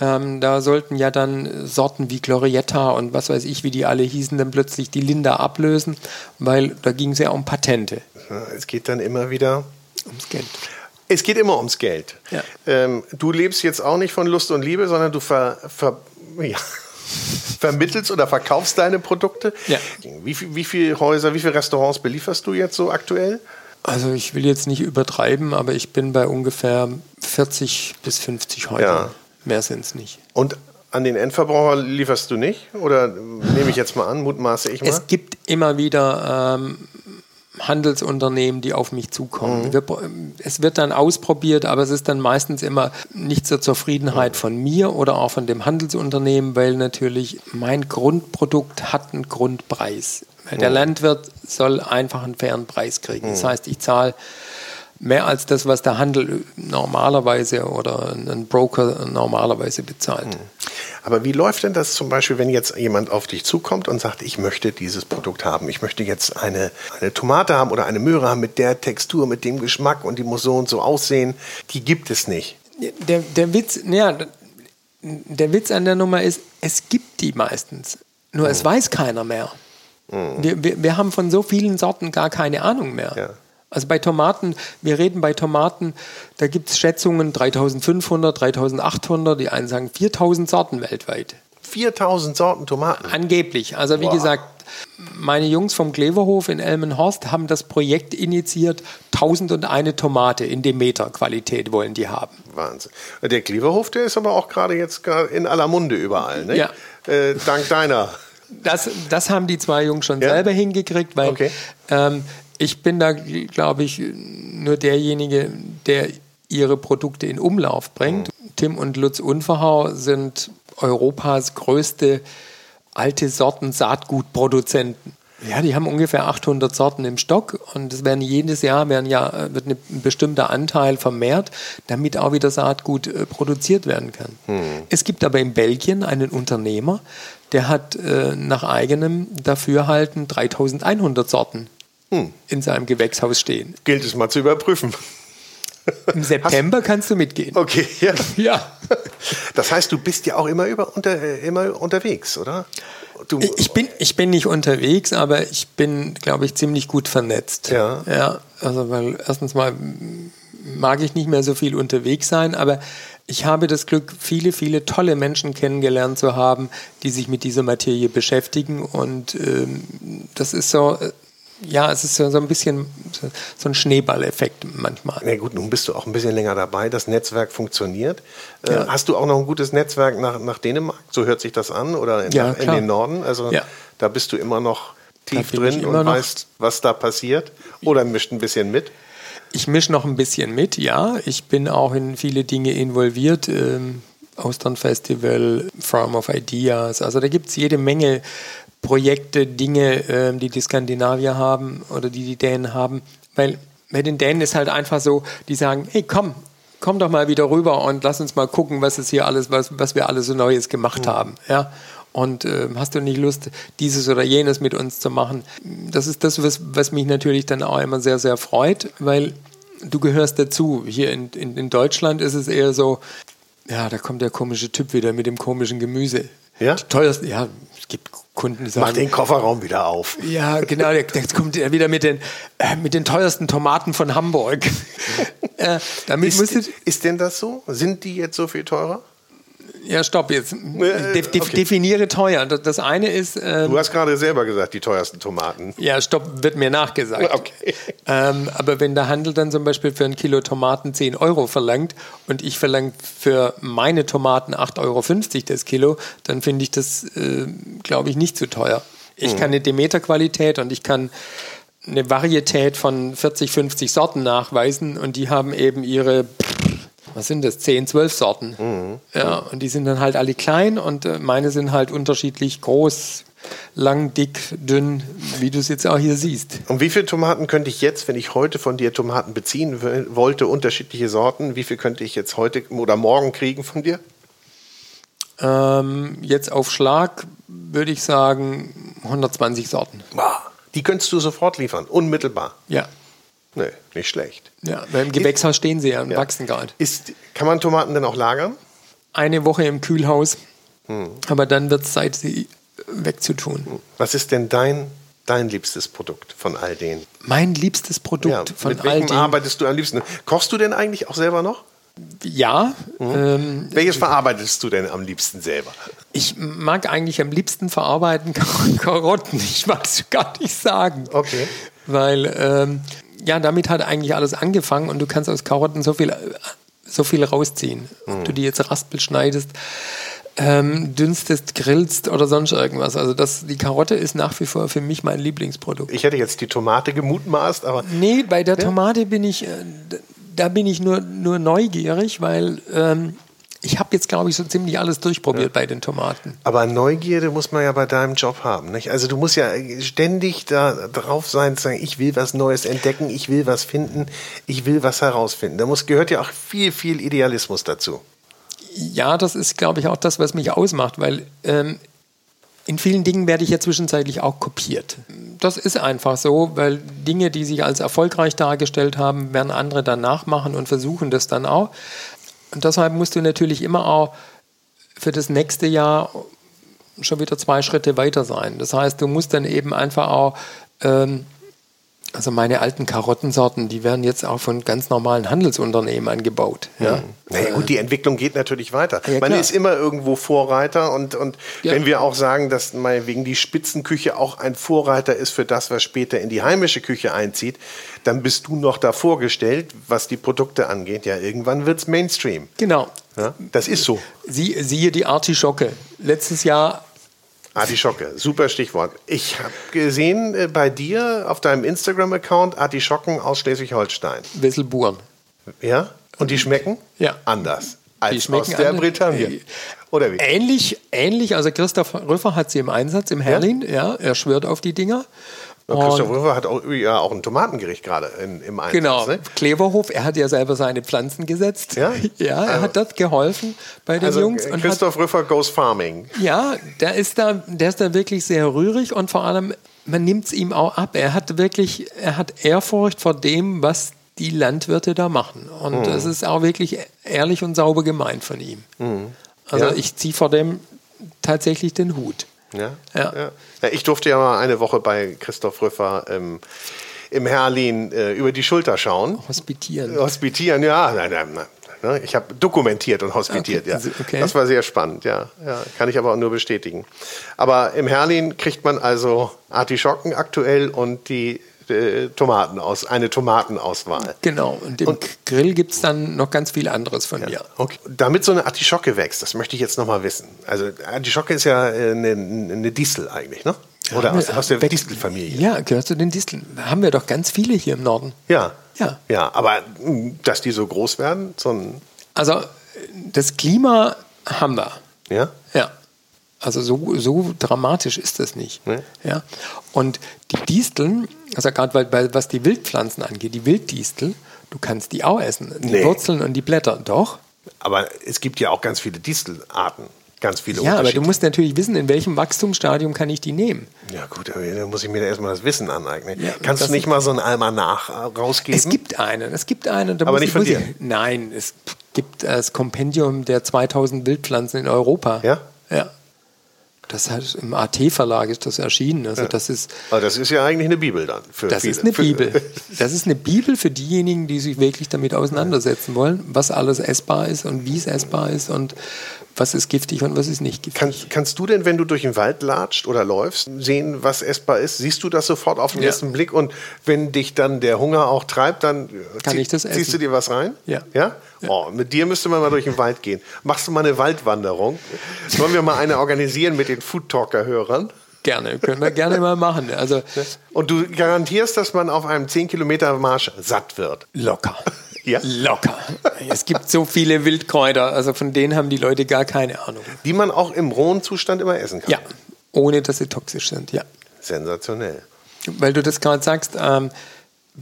Ähm, da sollten ja dann Sorten wie Glorietta und was weiß ich, wie die alle hießen, dann plötzlich die Linda ablösen, weil da ging es ja um Patente, es geht dann immer wieder ums Geld. Es geht immer ums Geld. Ja. Ähm, du lebst jetzt auch nicht von Lust und Liebe, sondern du ver, ver, ja, vermittelst oder verkaufst deine Produkte. Ja. Wie, wie viele Häuser, wie viele Restaurants belieferst du jetzt so aktuell? Also ich will jetzt nicht übertreiben, aber ich bin bei ungefähr 40 bis 50 heute. Ja. Mehr sind es nicht. Und an den Endverbraucher lieferst du nicht? Oder nehme ich jetzt mal an, mutmaße ich mal? Es gibt immer wieder ähm, Handelsunternehmen, die auf mich zukommen. Wir, es wird dann ausprobiert, aber es ist dann meistens immer nicht zur Zufriedenheit von mir oder auch von dem Handelsunternehmen, weil natürlich mein Grundprodukt hat einen Grundpreis. Der Landwirt soll einfach einen fairen Preis kriegen. Das heißt, ich zahle mehr als das, was der Handel normalerweise oder ein Broker normalerweise bezahlt. Aber wie läuft denn das zum Beispiel, wenn jetzt jemand auf dich zukommt und sagt, ich möchte dieses Produkt haben, ich möchte jetzt eine, eine Tomate haben oder eine Möhre haben mit der Textur, mit dem Geschmack und die muss so und so aussehen, die gibt es nicht. Der, der Witz, ja, der Witz an der Nummer ist, es gibt die meistens. Nur es weiß keiner mehr. Wir, wir, wir haben von so vielen Sorten gar keine Ahnung mehr. Ja. Also bei Tomaten, wir reden bei Tomaten, da gibt es Schätzungen 3500, 3800, die einen sagen 4000 Sorten weltweit. 4000 Sorten Tomaten. Angeblich. Also wie Wow. gesagt, meine Jungs vom Kleverhof in Elmenhorst haben das Projekt initiiert, 1001 Tomate in Demeter-Qualität wollen die haben. Wahnsinn. Der Kleverhof, der ist aber auch gerade jetzt in aller Munde überall, ne? Ja. Äh, dank deiner. Das, das haben die zwei Jungs schon Ja? selber hingekriegt, weil Okay. ähm, ich bin da, glaube ich, nur derjenige, der ihre Produkte in Umlauf bringt. Tim und Lutz Unverhau sind Europas größte alte Sorten Saatgutproduzenten. Ja, die haben ungefähr 800 Sorten im Stock und es werden jedes Jahr werden ja, wird ein bestimmter Anteil vermehrt, damit auch wieder Saatgut äh, produziert werden kann. Hm. Es gibt aber in Belgien einen Unternehmer, der hat äh, nach eigenem Dafürhalten 3100 Sorten hm. in seinem Gewächshaus stehen. Gilt es mal zu überprüfen. Im September Hast, kannst du mitgehen. Okay, ja. ja. Das heißt, du bist ja auch immer, über, unter, äh, immer unterwegs, oder? Du, ich, bin, ich bin nicht unterwegs, aber ich bin, glaube ich, ziemlich gut vernetzt. Ja. Ja, also weil erstens mal mag ich nicht mehr so viel unterwegs sein, aber ich habe das Glück, viele, viele tolle Menschen kennengelernt zu haben, die sich mit dieser Materie beschäftigen. Und ähm, das ist so, äh, ja, es ist so, ein bisschen so ein Schneeballeffekt manchmal. Na gut, nun bist du auch ein bisschen länger dabei. Das Netzwerk funktioniert. Äh, ja. hast du auch noch ein gutes Netzwerk nach, nach Dänemark? So hört sich das an? Oder in, ja, nach, in den Norden? Also ja. da bist du immer noch tief drin und weißt, was da passiert? Oder mischt ein bisschen mit? Ich mische noch ein bisschen mit, ja. Ich bin auch in viele Dinge involviert. Ähm, Austern Festival, Farm of Ideas. Also da gibt es jede Menge Projekte, Dinge, äh, die die Skandinavier haben oder die die Dänen haben. Weil bei den Dänen ist halt einfach so, die sagen, hey komm, komm doch mal wieder rüber und lass uns mal gucken, was es hier alles, was, was wir alles so Neues gemacht mhm. haben. Ja? Und äh, hast du nicht Lust, dieses oder jenes mit uns zu machen? Das ist das, was, was mich natürlich dann auch immer sehr, sehr freut, weil du gehörst dazu. Hier in, in, in Deutschland ist es eher so, ja, da kommt der komische Typ wieder mit dem komischen Gemüse. Ja? Teuerst, ja, es gibt Kunden, die sagen. Mach den Kofferraum wieder auf. Ja, genau, jetzt kommt er wieder mit den, äh, mit den teuersten Tomaten von Hamburg. äh, damit ist, ist denn das so? Sind die jetzt so viel teurer? Ja, stopp jetzt. De de okay. Definiere teuer. Das eine ist. Ähm, du hast gerade selber gesagt, die teuersten Tomaten. Ja, stopp, wird mir nachgesagt. Okay. Ähm, aber wenn der Handel dann zum Beispiel für ein Kilo Tomaten 10 Euro verlangt und ich verlange für meine Tomaten 8,50 Euro das Kilo, dann finde ich das, äh, glaube ich, nicht zu teuer. Ich hm. kann eine Demeter-Qualität und ich kann eine Varietät von 40, 50 Sorten nachweisen und die haben eben ihre was sind das, 10, 12 Sorten. Mhm. Ja, und die sind dann halt alle klein und äh, meine sind halt unterschiedlich groß, lang, dick, dünn, wie du es jetzt auch hier siehst. Und wie viele Tomaten könnte ich jetzt, wenn ich heute von dir Tomaten beziehen wollte, unterschiedliche Sorten, wie viel könnte ich jetzt heute oder morgen kriegen von dir? Ähm, jetzt auf Schlag würde ich sagen 120 Sorten. Die könntest du sofort liefern, unmittelbar. Ja. Nee, nicht schlecht. Ja, im Gewächshaus stehen sie ja und ja. wachsen gerade. Ist, kann man Tomaten denn auch lagern? Eine Woche im Kühlhaus. Hm. Aber dann wird es Zeit, sie wegzutun. Hm. Was ist denn dein, dein liebstes Produkt von all denen? Mein liebstes Produkt ja, von all denen? Mit welchem arbeitest du am liebsten? Kochst du denn eigentlich auch selber noch? Ja. Mhm. Ähm, Welches verarbeitest du denn am liebsten selber? Ich mag eigentlich am liebsten verarbeiten Karotten. Ich mag es gar nicht sagen. Okay. Weil ähm, ja, damit hat eigentlich alles angefangen und du kannst aus Karotten so viel, so viel rausziehen. Mhm. Ob du die jetzt raspel schneidest, ähm, dünstest, grillst oder sonst irgendwas. Also das, die Karotte ist nach wie vor für mich mein Lieblingsprodukt. Ich hätte jetzt die Tomate gemutmaßt, aber. Nee, bei der ja? Tomate bin ich, äh, da bin ich nur, nur neugierig, weil ähm, ich habe jetzt, glaube ich, so ziemlich alles durchprobiert ja. bei den Tomaten. Aber Neugierde muss man ja bei deinem Job haben. Nicht? Also du musst ja ständig da drauf sein, zu sagen, ich will was Neues entdecken, ich will was finden, ich will was herausfinden. Da muss, gehört ja auch viel, viel Idealismus dazu. Ja, das ist, glaube ich, auch das, was mich ausmacht, weil ähm, in vielen Dingen werde ich ja zwischenzeitlich auch kopiert. Das ist einfach so, weil Dinge, die sich als erfolgreich dargestellt haben, werden andere dann nachmachen und versuchen das dann auch. Und deshalb musst du natürlich immer auch für das nächste Jahr schon wieder zwei Schritte weiter sein. Das heißt, du musst dann eben einfach auch ähm, also meine alten Karottensorten, die werden jetzt auch von ganz normalen Handelsunternehmen angebaut. Ja. Naja gut, die Entwicklung geht natürlich weiter. Ja, Man ist immer irgendwo Vorreiter und, und ja. wenn wir auch sagen, dass wegen die Spitzenküche auch ein Vorreiter ist für das, was später in die heimische Küche einzieht, dann bist du noch davor gestellt, was die Produkte angeht. Ja, irgendwann wird es Mainstream. Genau. Ja, das ist so. Sie, siehe die Artischocke. Letztes Jahr Artischocke, super Stichwort. Ich habe gesehen äh, bei dir auf deinem Instagram-Account Artischocken aus Schleswig-Holstein. Wisselburen. Ja? Und die schmecken? Ja. Anders. Als aus der. Bretagne. Oder wie? Ähnlich, ähnlich. Also Christoph Rüffer hat sie im Einsatz im Herlin. Ja, er schwört auf die Dinger. Und Christoph Rüffer hat auch, ja, auch ein Tomatengericht gerade in, im Einsatz. Genau, Ne? Kleverhof, er hat ja selber seine Pflanzen gesetzt. Ja? ja er Also- hat dort geholfen bei den Also Jungs. Und hat, Christoph Rüffer goes farming. ja, der ist, da, der ist da wirklich sehr rührig und vor allem, man nimmt es ihm auch ab. Er hat wirklich, er hat Ehrfurcht vor dem, was die Landwirte da machen. Und Mhm. das ist auch wirklich ehrlich und sauber gemeint von ihm. Also Ja. ich ziehe vor dem tatsächlich den Hut. Ja? Ja. Ja. ja, ich durfte ja mal eine Woche bei Christoph Rüffer ähm, im Herlin äh, über die Schulter schauen. Hospitieren. Hospitieren, ja. Nein, nein, nein. Ne, Ich habe dokumentiert und hospitiert, Okay, ja. okay. Das war sehr spannend, ja. ja. Kann ich aber auch nur bestätigen. Aber im Herlin kriegt man also Artischocken aktuell und die äh, Tomaten aus, eine Tomatenauswahl. Genau, und im Grill gibt es dann noch ganz viel anderes von mir. Okay. Damit so eine Artischocke wächst, das möchte ich jetzt noch mal wissen. Also Artischocke ist ja äh, eine, eine Distel eigentlich, ne? Oder aus, aus der Distelfamilie. Ja, gehört zu den Disteln. Haben wir doch ganz viele hier im Norden. Ja. Ja. Ja, aber mh, dass die so groß werden, so ein, Also das Klima haben wir. ja? Ja. Also so, so dramatisch ist das nicht. Nee. Ja. Und die Disteln, also gerade weil, weil, was die Wildpflanzen angeht, die Wilddistel, du kannst die auch essen. Die Nee. Wurzeln und die Blätter, doch. Aber es gibt ja auch ganz viele Distelarten. Ganz viele Ja, aber du musst natürlich wissen, in welchem Wachstumsstadium kann ich die nehmen. Ja gut, da muss ich mir da erstmal das Wissen aneignen. Ja, Kannst du nicht mal so ein Almanach äh, rausgeben? Es gibt einen, es gibt einen. Aber nicht ich, von dir? Ich, nein, es gibt das Kompendium der 2000 Wildpflanzen in Europa. Ja? Ja. Das heißt, im AT-Verlag ist das erschienen. Also das ist, Aber das ist ja eigentlich eine Bibel dann. Für das viele. ist eine Bibel. Das ist eine Bibel für diejenigen, die sich wirklich damit auseinandersetzen wollen, was alles essbar ist und wie es essbar ist und was ist giftig und was ist nicht giftig. Kannst, kannst du denn, wenn du durch den Wald latscht oder läufst, sehen, was essbar ist? Siehst du das sofort auf den Ja. ersten Blick? Und wenn dich dann der Hunger auch treibt, dann Kann zieh- ich das essen. ziehst du dir was rein? Ja. Ja? Oh, mit dir müsste man mal durch den Wald gehen. Machst du mal eine Waldwanderung? Sollen wir mal eine organisieren mit den Food Talker-Hörern? Gerne, können wir gerne mal machen. Also Und du garantierst, dass man auf einem 10 Kilometer Marsch satt wird. locker. Ja? Locker. Es gibt so viele Wildkräuter, also von denen haben die Leute gar keine Ahnung. Die man auch im rohen Zustand immer essen kann. Ja, ohne dass sie toxisch sind, ja. Sensationell. Weil du das gerade sagst, ähm,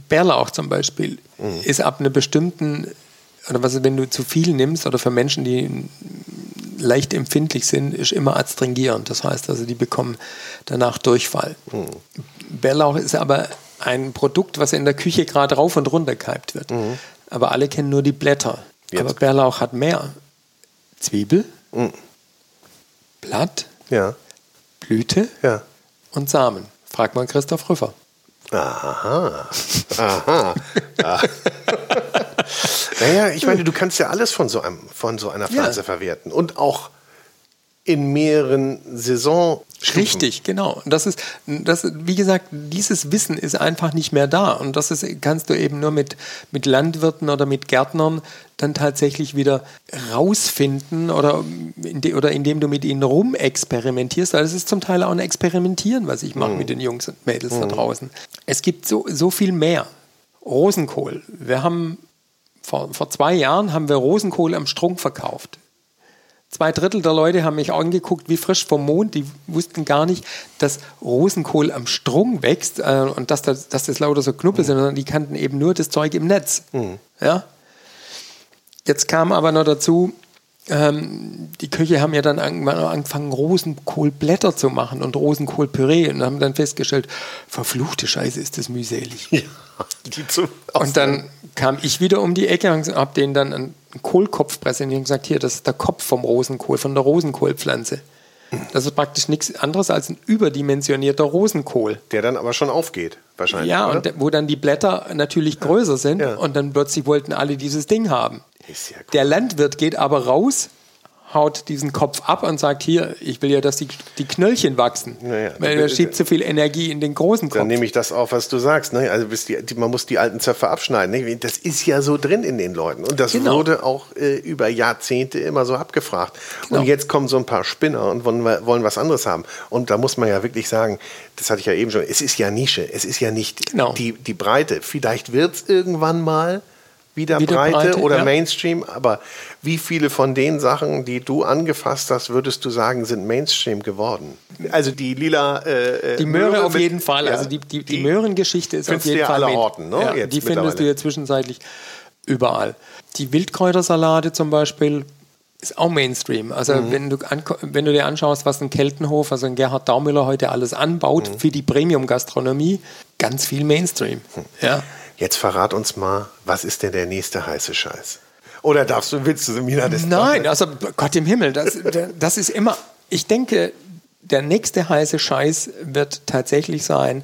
Bärlauch zum Beispiel Mhm. ist ab einer bestimmten, oder was wenn du zu viel nimmst, oder für Menschen, die leicht empfindlich sind, ist immer adstringierend. Das heißt also, die bekommen danach Durchfall. Mhm. Bärlauch ist aber ein Produkt, was in der Küche gerade rauf und runter gehypt wird. Aber alle kennen nur die Blätter. Jetzt. Aber Bärlauch hat mehr. Zwiebel, Blatt, Ja. Blüte Ja. und Samen. Frag mal Christoph Rüffer. Aha. Aha. Ah. naja, ich meine, du kannst ja alles von so, einem, von so einer Pflanze Ja. verwerten. Und auch in mehreren Saisons. Richtig, genau. Und das ist, das, wie gesagt, dieses Wissen ist einfach nicht mehr da. Und das ist, kannst du eben nur mit, mit Landwirten oder mit Gärtnern dann tatsächlich wieder rausfinden oder, oder indem du mit ihnen rumexperimentierst. Weil es ist zum Teil auch ein Experimentieren, was ich mache mit den Jungs und Mädels da draußen. Es gibt so, so viel mehr. Rosenkohl. Wir haben vor, vor zwei Jahren haben wir Rosenkohl am Strunk verkauft. Zwei Drittel der Leute haben mich angeguckt wie frisch vom Mond. Die wussten gar nicht, dass Rosenkohl am Strung wächst äh, und dass das, dass das lauter so Knuppel sind, sondern die kannten eben nur das Zeug im Netz. Ja? Jetzt kam aber noch dazu, ähm, die Köche haben ja dann angefangen, Rosenkohlblätter zu machen und Rosenkohlpüree und haben dann festgestellt, verfluchte Scheiße, ist das mühselig. Ja, Und dann kam ich wieder um die Ecke und habe denen dann einen Kohlkopf präsentiert und gesagt, hier, das ist der Kopf vom Rosenkohl, von der Rosenkohlpflanze. Das ist praktisch nichts anderes als ein überdimensionierter Rosenkohl. der dann aber schon aufgeht, wahrscheinlich. Ja, oder? und wo dann die Blätter natürlich größer sind Ja. und dann plötzlich wollten alle dieses Ding haben. Ist ja cool. Der Landwirt geht aber raus, haut diesen Kopf ab und sagt, hier, ich will ja, dass die, die Knöllchen wachsen. Naja, weil er schiebt zu viel Energie in den großen Kopf. Dann nehme ich das auf, was du sagst. Ne? Also die, die, man muss die alten Zöpfe abschneiden. Ne? Das ist ja so drin in den Leuten. Und das Genau. wurde auch äh, über Jahrzehnte immer so abgefragt. Genau. Und jetzt kommen so ein paar Spinner und wollen, wollen was anderes haben. Und da muss man ja wirklich sagen, das hatte ich ja eben schon, es ist ja Nische. Es ist ja nicht Genau. die, die Breite. Vielleicht wird es irgendwann mal, wieder, Wieder Breite, Breite, oder ja. Mainstream, aber wie viele von den Sachen, die du angefasst hast, würdest du sagen, sind Mainstream geworden? Also die lila äh, Die Möhre auf mit- jeden Fall. ja, Also die, die, die Möhrengeschichte ist auf jeden ja Fall. aller Orten, ne? Ja, Jetzt die findest du ja zwischenzeitlich überall. Die Wildkräutersalate zum Beispiel ist auch Mainstream. Also Mhm. wenn, du anko- wenn du dir anschaust, was ein Keltenhof, also ein Gerhard Daumüller heute alles anbaut Mhm. für die Premium-Gastronomie, ganz viel Mainstream. Hm. Ja. Jetzt verrat uns mal, was ist denn der nächste heiße Scheiß? Oder darfst du, willst du, Mina, das Nein, also Gott im Himmel, das, das ist immer, ich denke, der nächste heiße Scheiß wird tatsächlich sein,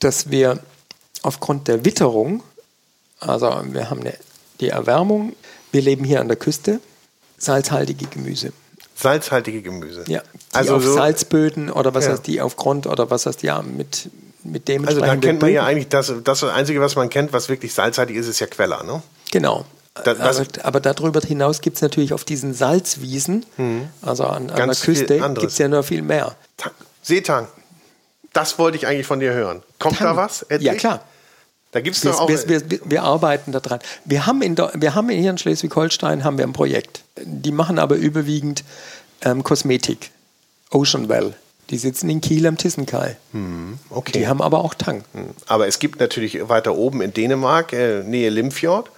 dass wir aufgrund der Witterung, also wir haben eine, die Erwärmung, wir leben hier an der Küste, salzhaltige Gemüse. Salzhaltige Gemüse. Ja, die also auf so, Salzböden oder was Ja. heißt die auf Grund oder was heißt ja mit, mit dem Also da kennt man ja eigentlich das, das Einzige, was man kennt, was wirklich salzhaltig ist, ist ja Queller, ne? Genau. Das- was- aber, aber darüber hinaus gibt es natürlich auf diesen Salzwiesen, also an, an der Mhm. Küste, gibt es ja noch viel mehr. Tang. Seetang. Das wollte ich eigentlich von dir hören. Kommt da Tang. was? Ja, Endlich? klar. Da gibt es Wir, auch. wir, wir, wir arbeiten daran. Wir haben, in, wir haben hier in Schleswig-Holstein haben wir ein Projekt. Die machen aber überwiegend ähm, Kosmetik. Ocean Well. Die sitzen in Kiel am Tissenkai. okay. Die haben aber auch Tang. Aber es gibt natürlich weiter oben in Dänemark, äh, Nähe Limfjord.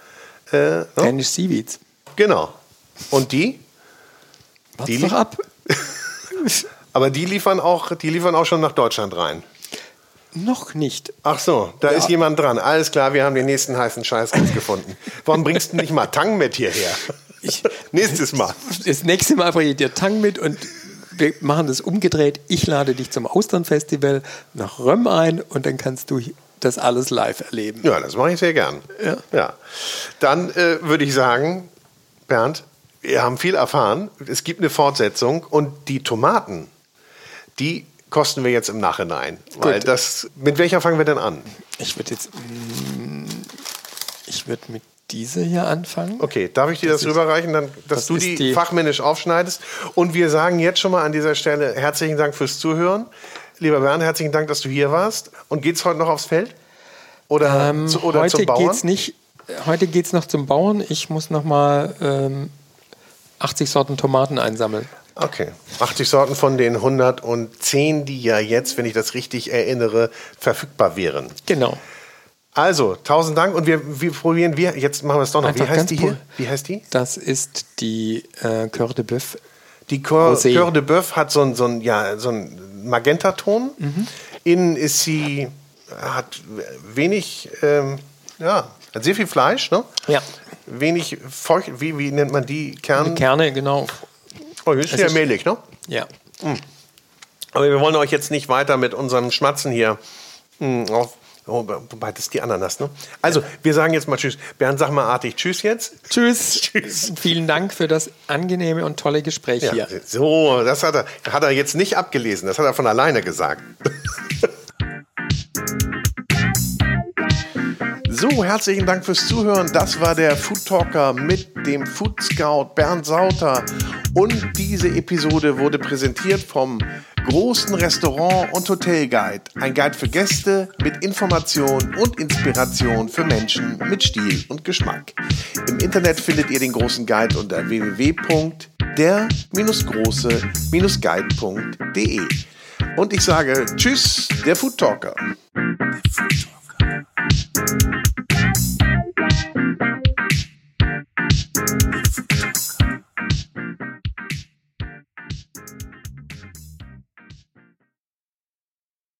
Äh, ne? Danish Seaweeds. Genau. Und die? Wart's Die doch ab. Aber die liefern auch, die liefern auch schon nach Deutschland rein. Noch nicht. Ach so, da ist jemand dran. Alles klar, wir haben den nächsten heißen Scheiß rausgefunden. Warum bringst du nicht mal Tang mit hierher? Nächstes Mal. Das nächste Mal bringe ich dir Tang mit und wir machen das umgedreht. Ich lade dich zum Austernfestival nach Röm ein und dann kannst du das alles live erleben. Ja, das mache ich sehr gern. Ja. Dann äh, würde ich sagen, Bernd, wir haben viel erfahren. Es gibt eine Fortsetzung und die Tomaten, die kosten wir jetzt im Nachhinein. Weil das, mit welcher fangen wir denn an? Ich würde jetzt. mm, Ich würde mit dieser hier anfangen. Okay, darf ich dir das, Das rüberreichen, dann, dass das du die, die- fachmännisch aufschneidest? Und wir sagen jetzt schon mal an dieser Stelle herzlichen Dank fürs Zuhören. Lieber Bernd, herzlichen Dank, dass du hier warst. Und geht's heute noch aufs Feld? Oder, Ähm, zu, oder heute zum Bauern? geht's nicht. Heute geht es noch zum Bauern. Ich muss noch mal ähm, 80 Sorten Tomaten einsammeln. Okay. 80 Sorten von den 110, die ja jetzt, wenn ich das richtig erinnere, verfügbar wären. Genau. Also, tausend Dank und wir, wir probieren, wir, jetzt machen wir es doch noch. Wie heißt die hier? Wie heißt die? Das ist die äh, Coeur de Boeuf. Die Coeur, Rosé. Coeur de Boeuf hat so einen so ein, ja, so ein Magentaton. Mhm. Innen ist sie, hat wenig, ähm, ja, hat sehr viel Fleisch, ne? Ja. Wenig feucht, wie, wie nennt man die? Kern? Kerne, genau. Oh, ist Es ja mehlig, ne? Ja. Aber wir wollen euch jetzt nicht weiter mit unserem Schmatzen hier mh, auf. Oh, wobei, das ist die Ananas, ne? Also, wir sagen jetzt mal Tschüss. Bernd, sag mal artig Tschüss jetzt. Tschüss. Tschüss. Vielen Dank für das angenehme und tolle Gespräch Ja, hier. so, das hat er, hat er jetzt nicht abgelesen. Das hat er von alleine gesagt. So, herzlichen Dank fürs Zuhören. Das war der Food Talker mit dem Food Scout Bernd Sauter. Und diese Episode wurde präsentiert vom großen Restaurant- und Hotelguide. Ein Guide für Gäste mit Information und Inspiration für Menschen mit Stil und Geschmack. Im Internet findet ihr den großen Guide unter www.der-große-guide.de. Und ich sage Tschüss, der Food Talker. Der Food Talker.